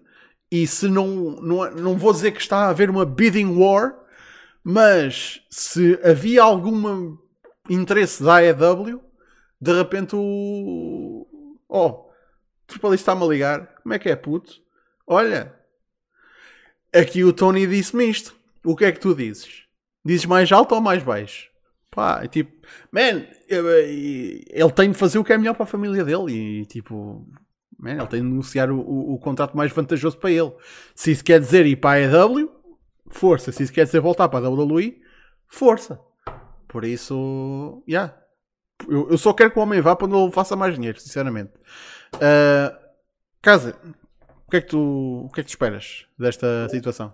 E se não, não, não vou dizer que está a haver uma bidding war, mas se havia algum interesse da AEW, de repente o. Oh, Triple está-me a ligar. Como é que é, puto? Olha, aqui o Tony disse-me isto. O que é que tu dizes? Dizes mais alto ou mais baixo? Pá, é tipo, man, eu- ele tem de fazer o que é melhor para a família dele e tipo, man, ele tem de negociar o, o, o contrato mais vantajoso para ele. Se isso quer dizer ir para a AEW, força. Se isso quer dizer voltar para a WWE, força. Por isso, yeah. Eu, eu só quero que o homem vá para onde ele faça mais dinheiro, sinceramente. Ah, Casa, o que, é que tu, o que é que tu esperas desta situação?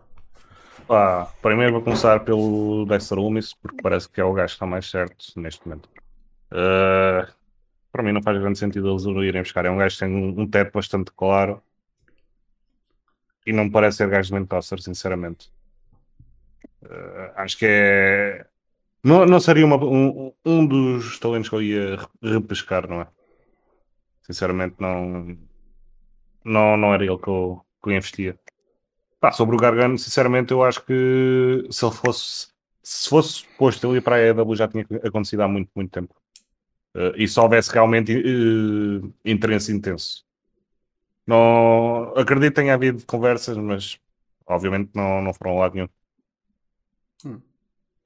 Pá, primeiro vou começar pelo Dexter Loomis, porque parece que é o gajo que está mais certo neste momento. Uh, para mim não faz grande sentido eles o irem buscar. É um gajo que tem um, teto bastante claro e não me parece ser gajo de main roster, sinceramente. Uh, acho que é. Não, não seria uma- um, um dos talentos que eu ia re- repescar, não é? Sinceramente, não, não, não era ele que eu, que eu investia. Pá, sobre o Gargano, sinceramente, eu acho que se ele fosse, se fosse posto ir para a EW já tinha acontecido há muito, muito tempo. Eh, e se houvesse realmente eh, interesse intenso. Não, acredito que tenha havido conversas, mas obviamente não, não foram lado nenhum. Hum.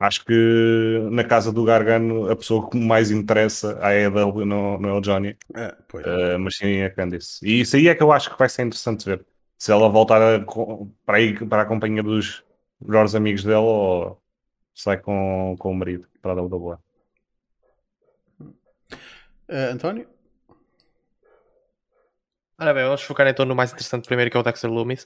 Acho que na casa do Gargano a pessoa que mais interessa à EW não, não é o Johnny, É, pois. Uh, mas sim a Candice. E isso aí é que eu acho que vai ser interessante ver. Se ela voltar a para, aí, para a companhia dos melhores amigos dela ou sai com, com o marido para a WWE. Ah, António? Ora bem, vamos focar então no mais interessante primeiro, que é o Dexter Loomis.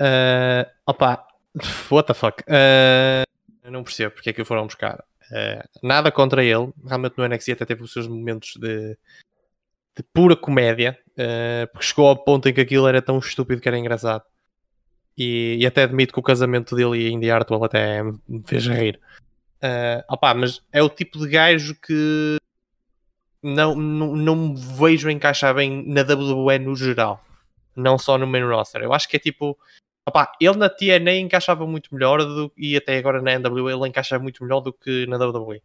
Uh, opa, what the fuck? Uh, eu não percebo porque é que o foram buscar. Uh, nada contra ele, realmente no NXT até teve os seus momentos de, de pura comédia, uh, porque chegou ao ponto em que aquilo era tão estúpido que era engraçado. E, e até admito que o casamento dele e Indy Hartwell até me fez rir. Uh, opa, mas é o tipo de gajo que não, não, não me vejo encaixar bem na WWE no geral, não só no main roster. Eu acho que é tipo, opá, ele na TNA encaixava muito melhor do, e até agora na NWA ele encaixa muito melhor do que na WWE.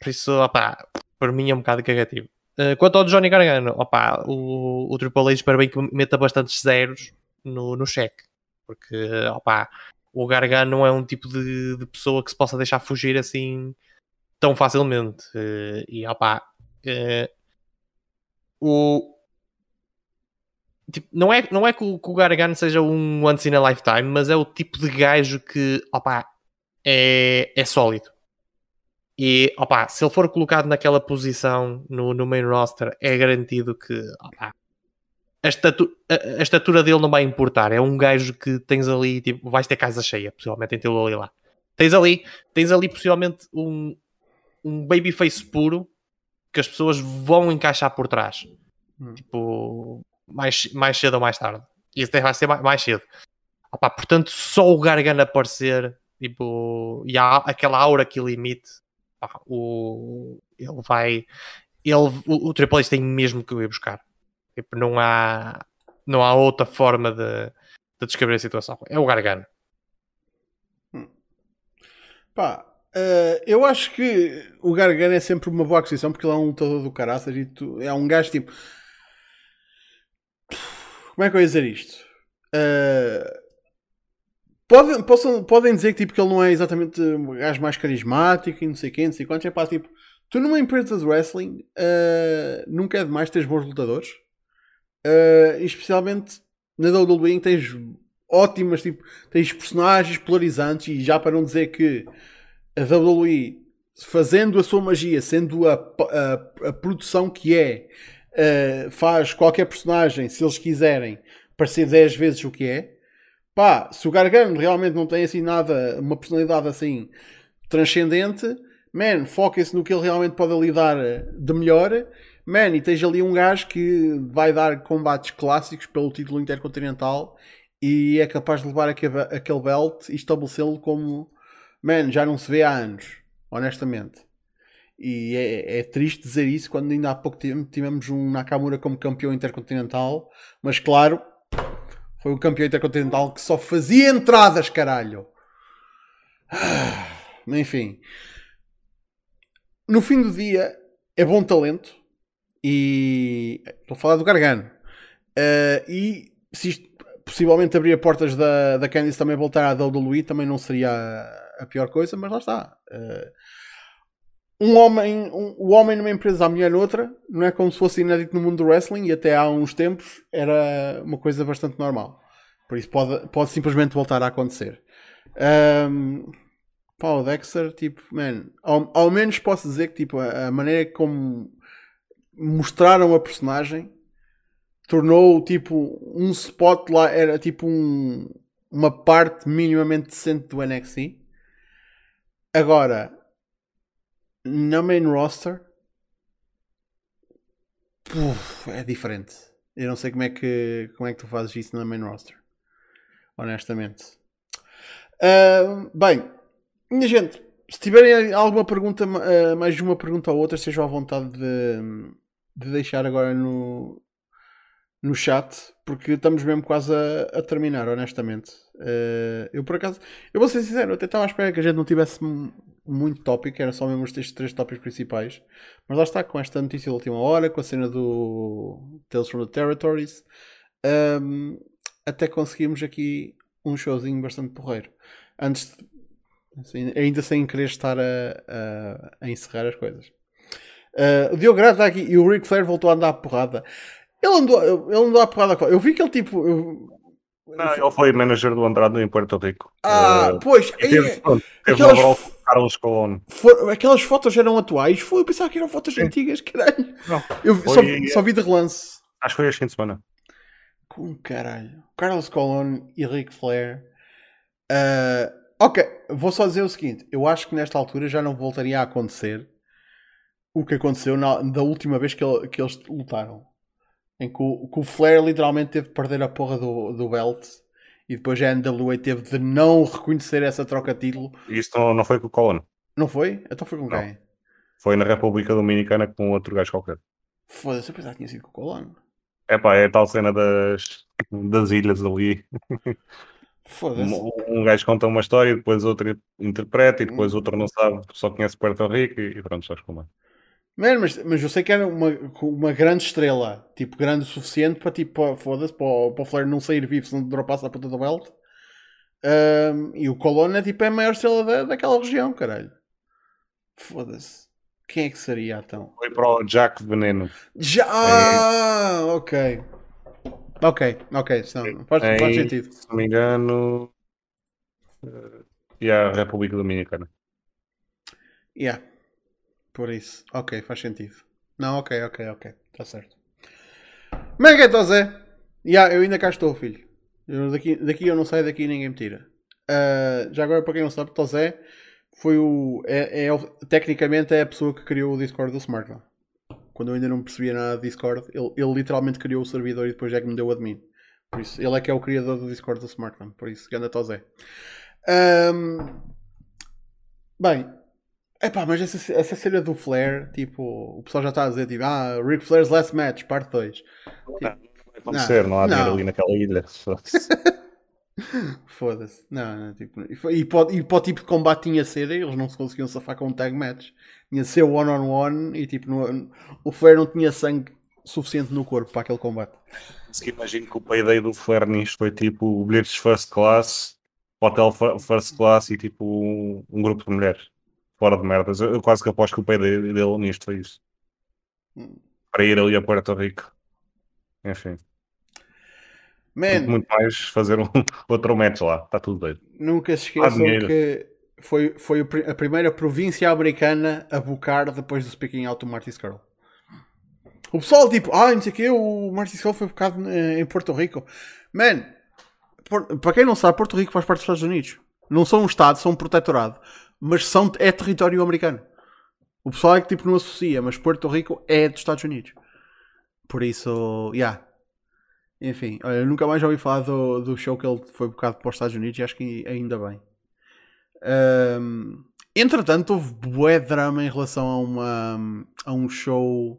Por isso, opá, para mim é um bocado cagativo. Uh, quanto ao Johnny Gargano, opa, o, o Triple H espero bem que meta bastantes zeros no, no cheque, porque opa, o Gargano não é um tipo de, de, pessoa que se possa deixar fugir assim tão facilmente. Uh, e opa, uh, o, tipo, não, é, não é que o, que o Gargano seja um once in a lifetime, mas é o tipo de gajo que opa, é, é sólido. E opa, se ele for colocado naquela posição no, no main roster, é garantido que opa, a, estatu a, a, estatura dele não vai importar. É um gajo que tens ali, tipo, vais ter casa cheia, possivelmente em tê-lo ali lá. Tens ali, tens ali possivelmente um, um babyface puro que as pessoas vão encaixar por trás. Hum. Tipo, mais, mais cedo ou mais tarde. E isso vai ser mais, mais cedo. Opa, portanto, só o Gargano aparecer, tipo, e há aquela aura que limite, pá, o, ele vai. Ele, o, o Triple H tem mesmo que o ir buscar. Tipo, não há, não há outra forma de, de descrever a situação. É o Gargano. Hum. Pá, uh, eu acho que o Gargano é sempre uma boa aquisição porque ele é um lutador do caraças e tu, é um gajo tipo. Como é que eu ia dizer isto? Uh, Podem, possam, podem dizer que, tipo, que ele não é exatamente o gajo mais carismático e não sei quem, não sei quantos. É pá, tipo, tu numa empresa de wrestling uh, nunca é demais teres bons lutadores. Uh, especialmente na WWE tens ótimas, tipo, tens personagens polarizantes e já para não dizer que a WWE fazendo a sua magia, sendo a, a, a produção que é, uh, faz qualquer personagem, se eles quiserem, parecer 10 vezes o que é pá, se o Gargano realmente não tem assim nada, uma personalidade assim transcendente, man, foquem-se no que ele realmente pode ali dar de melhor, man, e esteja ali um gajo que vai dar combates clássicos pelo título intercontinental e é capaz de levar aquele belt e estabelecê-lo como, man, já não se vê há anos, honestamente. E é, é, triste dizer isso quando ainda há pouco tivemos um Nakamura como campeão intercontinental, mas claro, foi o campeão intercontinental que só fazia entradas, caralho. Ah, enfim. No fim do dia, é bom talento. E. Estou a falar do Gargano. Uh, e se isto possivelmente abrir portas da, da Candice também voltar à WWE, também não seria a, a pior coisa, mas lá está. Uh, um homem, um, o homem numa empresa, a mulher noutra, não é como se fosse inédito no mundo do wrestling e até há uns tempos era uma coisa bastante normal. Por isso pode, pode simplesmente voltar a acontecer. Um, pá, o Dexter, tipo, man, ao, ao menos posso dizer que tipo, a, a maneira como mostraram a personagem tornou tipo um spot lá, era tipo um, uma parte minimamente decente do NXT. Agora, na main roster é diferente. Eu não sei como é que como é que tu fazes isso na main roster. Honestamente. Uh, bem, minha gente, se tiverem alguma pergunta, uh, mais de uma pergunta ou outra, sejam à vontade de, de deixar agora no, no chat, porque estamos mesmo quase a, a terminar, honestamente. Uh, eu por acaso, eu vou ser sincero, até estava à espera que a gente não tivesse muito tópico, era só mesmo estes três tópicos principais. Mas lá está, com esta notícia da última hora, com a cena do Tales from the Territories, um, até conseguimos aqui um showzinho bastante porreiro. Antes, de, assim, ainda sem querer estar a, a, a encerrar as coisas. Uh, o Diogo Grado está aqui e o Ric Flair voltou a andar a porrada. Ele andou, ele andou a porrada. Eu vi que ele tipo. Eu, não, ele foi manager do Andrade em Porto Rico. Ah, uh, pois. Teve, é, teve aquelas, Carlos Colón. For, aquelas fotos eram atuais? Foi, eu pensava que eram fotos Sim. antigas, caralho. Não, eu foi, só, só, vi de relance. Acho que foi este fim de semana. Com caralho. Carlos Colón e Ric Flair. Uh, ok, vou só dizer o seguinte: eu acho que nesta altura já não voltaria a acontecer o que aconteceu na, da última vez que, ele, que eles lutaram. Em que o, que o, Flair literalmente teve de perder a porra do, do belt e depois a NWA teve de não reconhecer essa troca de título. Isso não, não foi com o Colón. Não foi? Então foi com não. quem? Foi na República Dominicana com outro gajo qualquer. Foda-se, eu pensava que tinha sido com o Colón. É pá, é a tal cena das, das ilhas ali. Foda-se. Um, um gajo conta uma história, e depois outro interpreta, e depois outro não sabe, só conhece Puerto Rico e, e pronto, sabes como é. Mano, mas, mas eu sei que era uma, uma grande estrela, tipo, grande o suficiente para, tipo, foda-se, para, para o Flair não sair vivo se não dropasse a ponta do belt. Ahm, e o Colonna, tipo, é a maior estrela da, daquela região, caralho. Foda-se. Quem é que seria, então? Foi para o Jack Veneno. Já! Ah, ok. Ok, ok, não, faz, faz sentido. Se não me engano. eh, E a República Dominicana. Yeah. Por isso. Ok, faz sentido. Não, ok, ok, ok. Está certo. Como é que? Yeah, eu ainda cá estou, filho. Eu daqui, daqui eu não saio, daqui ninguém me tira. Ah, já agora, para quem não sabe, Tozé foi o. É, é tecnicamente é a pessoa que criou o Discord do SmartPhone. Quando eu ainda não percebia nada de Discord, ele, ele literalmente criou o servidor e depois é que me deu o admin. Por isso, ele é que é o criador do Discord do SmartPhone. Por isso, ganda Tozé. Ahm, bem, Epá, mas essa, essa cena do Flair, tipo, o pessoal já está a dizer, tipo, ah, Ric Flair's Last Match, parte 2. Não vai acontecer, não, há dinheiro não. ali naquela ilha. Foda-se. Não, não, tipo, e, e, para, o- e para o tipo de combate tinha ser, eles não se conseguiam safar com um tag match. Tinha ser one-on-one e tipo, no- o Flair não tinha sangue suficiente no corpo para aquele combate. Se imagino que o payday do Flair nisto foi tipo o bilhetes first class, hotel fir- first class e tipo um, um grupo de mulheres. Fora de merdas. Eu, quase que aposto que o payday dele nisto foi isso. Para ir ali a Puerto Rico. Enfim. Man, Muito mais fazer um outro match lá. Está tudo doido. nunca se esqueçam que foi, foi a primeira província americana a bucar depois do Speaking Out do Marty Skrull. O pessoal, tipo, ah, não sei o quê, o Marty Skrull foi bocado eh, em Porto Rico. Man, Por- para quem não sabe, Porto Rico faz parte dos Estados Unidos. Não são um Estado, são um protetorado. Mas são, é território americano. O pessoal é que tipo não associa, mas Porto Rico é dos Estados Unidos. Por isso, yeah. Enfim, olha, eu nunca mais ouvi falar do, do show que ele foi bocado para os Estados Unidos e acho que ainda bem. Ahm, entretanto, houve bué drama em relação a, uma, a um show.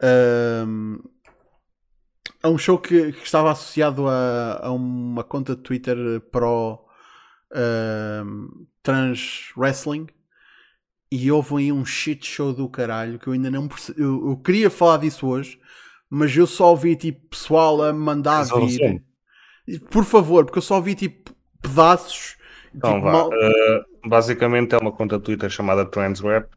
ahm, a um show que, que estava associado a, a uma conta de Twitter pro ahm, trans wrestling e houve aí um shit show do caralho que eu ainda não percebi. Eu, eu queria falar disso hoje, mas eu só ouvi tipo pessoal a mandar vir. Por favor, porque eu só ouvi tipo pedaços. Então tipo, vá. mal- Uh, basicamente é uma conta Twitter chamada Transgrap.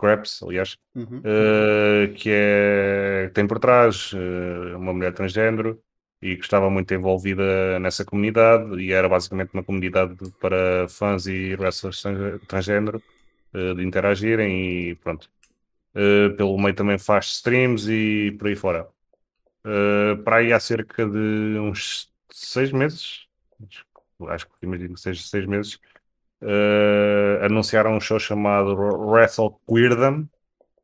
Graps, aliás. Uhum. Uh, que é, tem por trás uh, uma mulher transgênero e que estava muito envolvida nessa comunidade e era basicamente uma comunidade para fãs e wrestlers trans- transgênero uh, de interagirem e pronto. Uh, pelo meio também faz streams e por aí fora. Uh, para aí há cerca de uns seis meses, acho que imagino que seja seis meses, anunciaram um show chamado Wrestle Queerdom,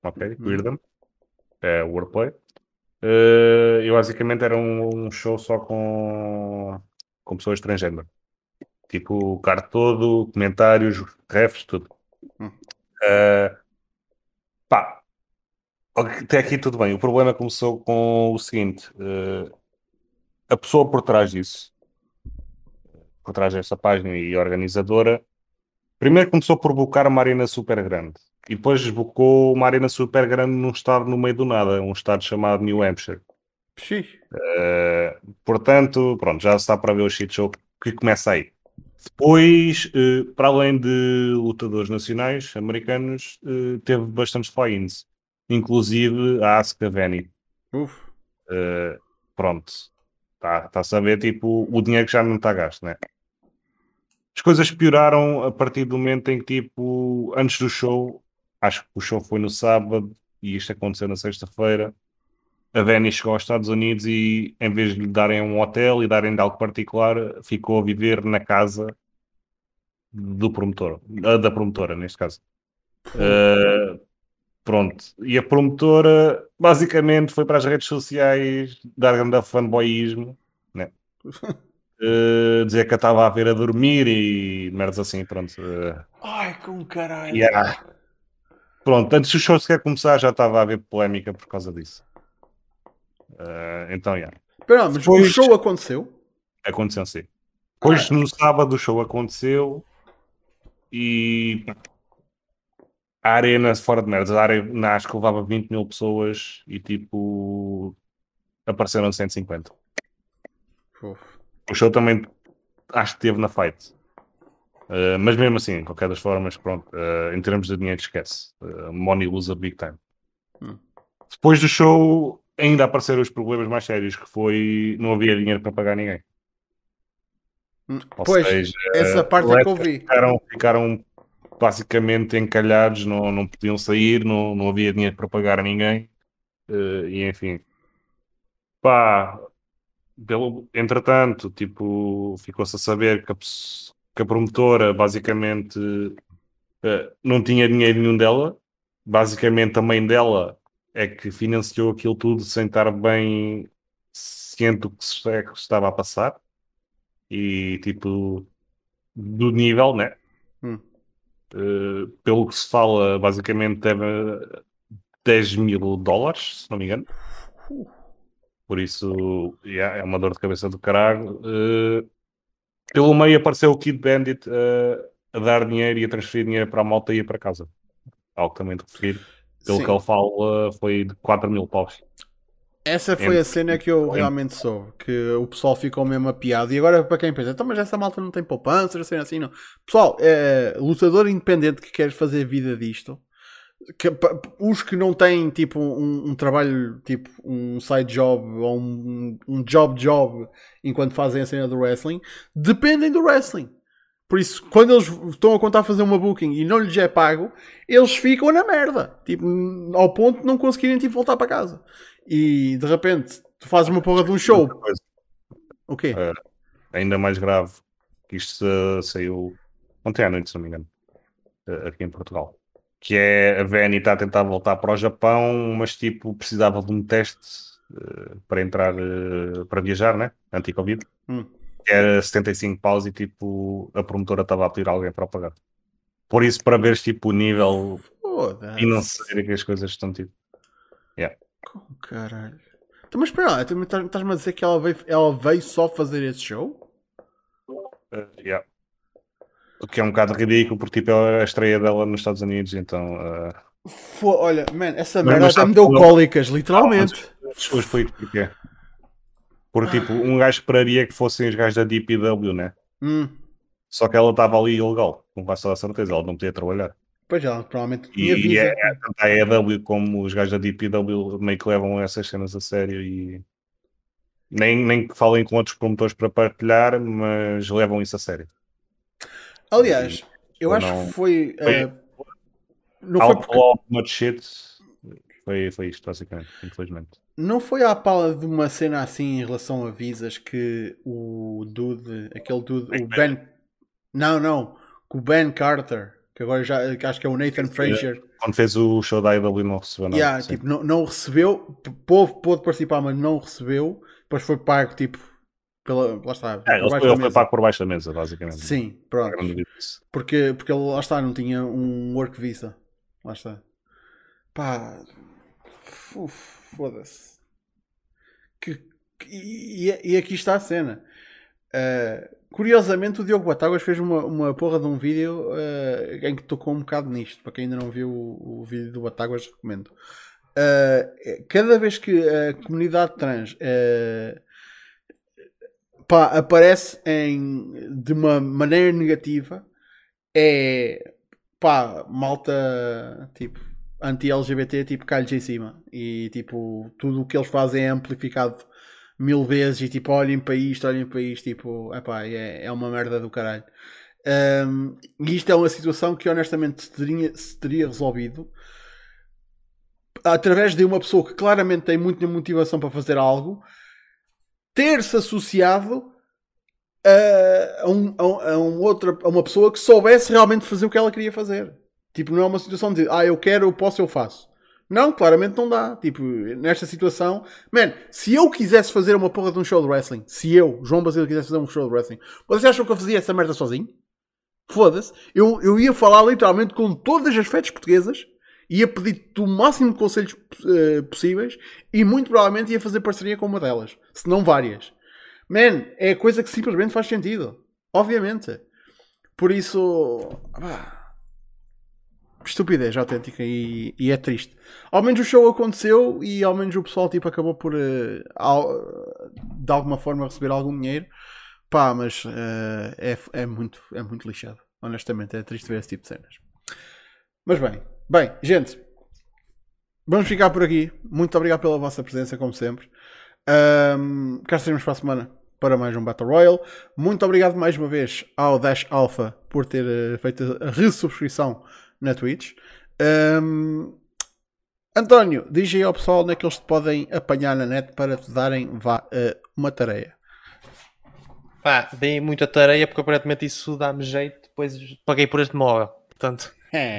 ok? Queerdom, é wordplay. Uh, e basicamente era um, um show só com, com pessoas transgênero. Tipo, o card todo, comentários, refs, tudo. Uh, pá, até aqui tudo bem. O problema começou com o seguinte: uh, a pessoa por trás disso, por trás desta página e organizadora, primeiro começou por buscar uma arena super grande e depois buscou uma arena super grande num estado no meio do nada, um estado chamado New Hampshire. Uh, portanto, pronto, já está para ver o shit show que começa aí. Depois, uh, para além de lutadores nacionais americanos, uh, teve bastantes fly-ins, inclusive a Asuka Venny. Pronto, está tá a saber tipo o dinheiro que já não está gasto, né? As coisas pioraram a partir do momento em que, tipo, antes do show, acho que o show foi no sábado e isto aconteceu na sexta-feira. A Venny chegou aos Estados Unidos e, em vez de lhe darem um hotel e darem de algo particular, ficou a viver na casa do promotor, da promotora, neste caso. Uh, pronto, e a promotora basicamente foi para as redes sociais dar grande fanboyismo, né? Uh, dizer que a estava a ver a dormir e merdas assim, pronto. Uh, Ai, com caralho. yeah. Pronto, antes do show sequer começar já estava a haver polémica por causa disso. Uh, então, yeah. Espera, mas Depois- o show aconteceu? aconteceu sim. Depois no sábado o show aconteceu e a arena, fora de merdas, a arena acho que levava 20 mil pessoas e tipo apareceram 150. Fofo. O show também acho que teve na fight. Uh, mas mesmo assim, de qualquer das formas, pronto, uh, em termos de dinheiro, esquece. Uh, money loser big time. Hum. Depois do show, ainda apareceram os problemas mais sérios, que foi não havia dinheiro para pagar ninguém. Hum, Pois, seja, essa parte é que eu vi. Ficaram, ficaram basicamente encalhados, não, não podiam sair, não, não havia dinheiro para pagar a ninguém. E enfim, pá, pelo, entretanto, tipo, ficou-se a saber que a, que a promotora basicamente uh, não tinha dinheiro nenhum dela. Basicamente, a mãe dela é que financiou aquilo tudo sem estar bem ciente do que se é estava a passar e tipo do nível, né? Hum. Uh, pelo que se fala, basicamente deve 10 mil dólares, se não me engano. Por isso, yeah, é uma dor de cabeça do caralho. Uh, pelo meio apareceu o Kid Bandit uh, a dar dinheiro e a transferir dinheiro para a malta e ir para casa. Algo também de referir. Pelo Sim. que ele fala, foi de 4 mil paus. Essa foi a cena que eu realmente soube, que o pessoal ficou mesmo apiado. E agora, para quem pensa, então, mas essa malta não tem poupança, não sei assim, não. Pessoal, é, lutador independente que quer fazer vida disto, que, os que não têm, tipo, um, um trabalho, tipo, um side job ou um, um job job enquanto fazem a cena do wrestling, dependem do wrestling. Por isso, quando eles estão a contar fazer uma booking e não lhes é pago, eles ficam na merda. Tipo, ao ponto de não conseguirem tipo, voltar para casa. E de repente, tu fazes uma porra de um show. O quê? É. ainda mais grave, que isto uh, saiu ontem à noite, se não me engano, uh, aqui em Portugal. Que é a Veni está a tentar voltar para o Japão, mas tipo, precisava de um teste uh, para entrar, uh, para viajar, né? Anti-Covid. Hum. Era 75 paus e tipo, a promotora estava a pedir alguém para pagar. Por isso, para veres tipo o nível financeiro que as coisas estão tipo. Como caralho? Então, mas espera lá, estás-me a dizer que ela veio, ela veio só fazer esse show? Uh, yeah. O que é um bocado ridículo, porque tipo, é a estreia dela nos Estados Unidos, então. uh, olha, man, essa merda até me deu que- cólicas, literalmente. Eu explico porquê. Porque, tipo, um gajo esperaria que fossem os gajos da DPW, né? Hum, Só que ela estava ali ilegal, com quase toda a certeza, ela não podia trabalhar. pois ela provavelmente E, tinha e é, é, tanto a EW como os gajos da DPW meio que levam essas cenas a sério e nem, nem que falem com outros promotores para partilhar, mas levam isso a sério. Aliás, eu acho não- que foi. Foi- eh, não, foi porque, much shit. Foi, foi isto, basicamente, infelizmente. não foi à pala de uma cena assim em relação a visas que o dude, aquele dude, o Ben. Não, não, que o Ben Carter, que agora já que acho que é o Nathan Frazier. Quando fez o show da EW não recebeu nada. Yeah, tipo, não, não recebeu, pôde, pôde participar, mas não recebeu, depois foi pago, tipo, pela, lá está, É, por ele foi, ele foi pago por baixo da mesa, basicamente. Sim, pronto, porque, porque ele, lá está, não tinha um work visa, lá está. Pá, foda-se. Que, que- e, e aqui está a cena. Uh, curiosamente, o Diogo Batáguas fez uma, uma porra de um vídeo uh, em que tocou um bocado nisto. Para quem ainda não viu o, o vídeo do Batáguas, recomendo. Uh, cada vez que a comunidade trans pá, aparece em, de uma maneira negativa, é pá, malta tipo anti-LGBT, tipo cai-lhes em cima. E tipo, tudo o que eles fazem é amplificado mil vezes e tipo, olhem para isto, olhem para isto, tipo, epá, é, é uma merda do caralho. Um, e isto é uma situação que honestamente se teria, se teria resolvido através de uma pessoa que claramente tem muita motivação para fazer algo ter-se associado a, a, um, a, um- outra, a uma pessoa que soubesse realmente fazer o que ela queria fazer. Tipo, não é uma situação de ah, eu quero, eu posso, eu faço. Não, claramente não dá. Tipo, nesta situação, man, se eu quisesse fazer uma porra de um show de wrestling, se eu, João Basílio, quisesse fazer um show de wrestling, vocês acham que eu fazia essa merda sozinho? Foda-se. Eu, eu ia falar literalmente com todas as fetas portuguesas, ia pedir o máximo de conselhos eh, possíveis e muito provavelmente ia fazer parceria com uma delas, se não várias. Man, é coisa que simplesmente faz sentido. Obviamente. Por isso. pá, estupidez autêntica e, e é triste. Ao menos o show aconteceu e ao menos o pessoal tipo, acabou por uh, de alguma forma receber algum dinheiro. Pá, mas uh, é, é, muito, é muito lixado. Honestamente, é triste ver esse tipo de cenas. Mas bem, bem, gente, vamos ficar por aqui. Muito obrigado pela vossa presença, como sempre. Um, cá estaremos para a semana para mais um Battle Royale. Muito obrigado mais uma vez ao Dash Alpha por ter uh, feito a resubscrição na Twitch. Um, António, diz aí ao pessoal onde é que eles te podem apanhar na net para te darem vá, uh, uma tarefa. Pá, dei muita tarefa porque aparentemente isso dá-me jeito. Depois paguei por este móvel. Portanto.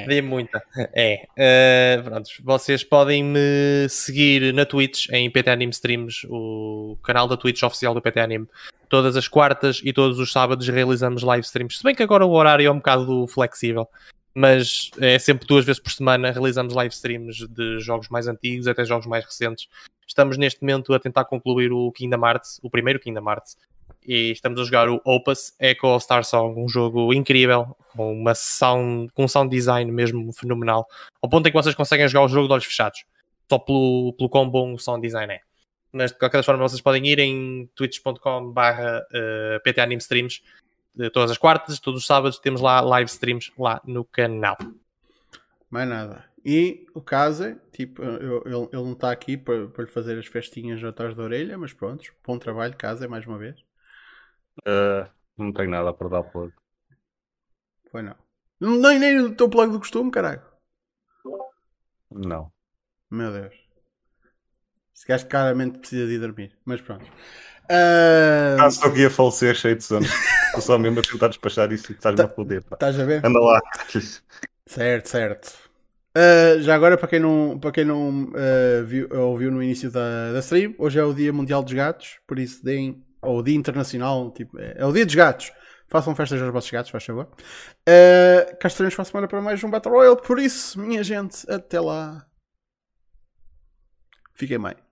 Dei muita. É. Uh, pronto, vocês podem me seguir na Twitch, em PT Anime Streams, o canal da Twitch oficial do PT Anime. Todas as quartas e todos os sábados realizamos live streams. Se bem que agora o horário é um bocado flexível. Mas é sempre duas vezes por semana realizamos live streams de jogos mais antigos até jogos mais recentes. Estamos neste momento a tentar concluir o Kingdom Hearts, o primeiro Kingdom Hearts, e estamos a jogar o Opus Echo of Star Song, um jogo incrível, com, uma sound, com um sound design mesmo fenomenal, ao ponto em que vocês conseguem jogar o jogo de olhos fechados, só pelo, pelo quão bom o sound design é. Mas de qualquer forma, vocês podem ir em twitch.com/barra uh, PT Anime Streams de todas as quartas, todos os sábados, temos lá live streams lá no canal. Mais nada. E o Casa, tipo, ele, ele não está aqui para, para lhe fazer as festinhas atrás da orelha, mas pronto, bom trabalho, Casa, mais uma vez. Uh, não tenho nada para dar plug. Foi não. Nem, nem o teu plug do costume, caralho. Não. Meu Deus. Este gajo claramente precisa de ir dormir, mas pronto. Ah, Ah, estou aqui a falecer cheio de sono. Estou só mesmo a tentar despachar isso e estás-me a foder. pá. Estás a ver? Anda lá. Certo, certo. Uh, já agora, para quem não, para quem não uh, viu, ouviu no início da, da stream, hoje é o Dia Mundial dos Gatos, por isso deem, ou o Dia Internacional, tipo, é, é o Dia dos Gatos. Façam festas aos vossos gatos, faz favor. Uh, cá estaremos para a semana para mais um Battle Royale, por isso, minha gente, até lá. Fiquem bem.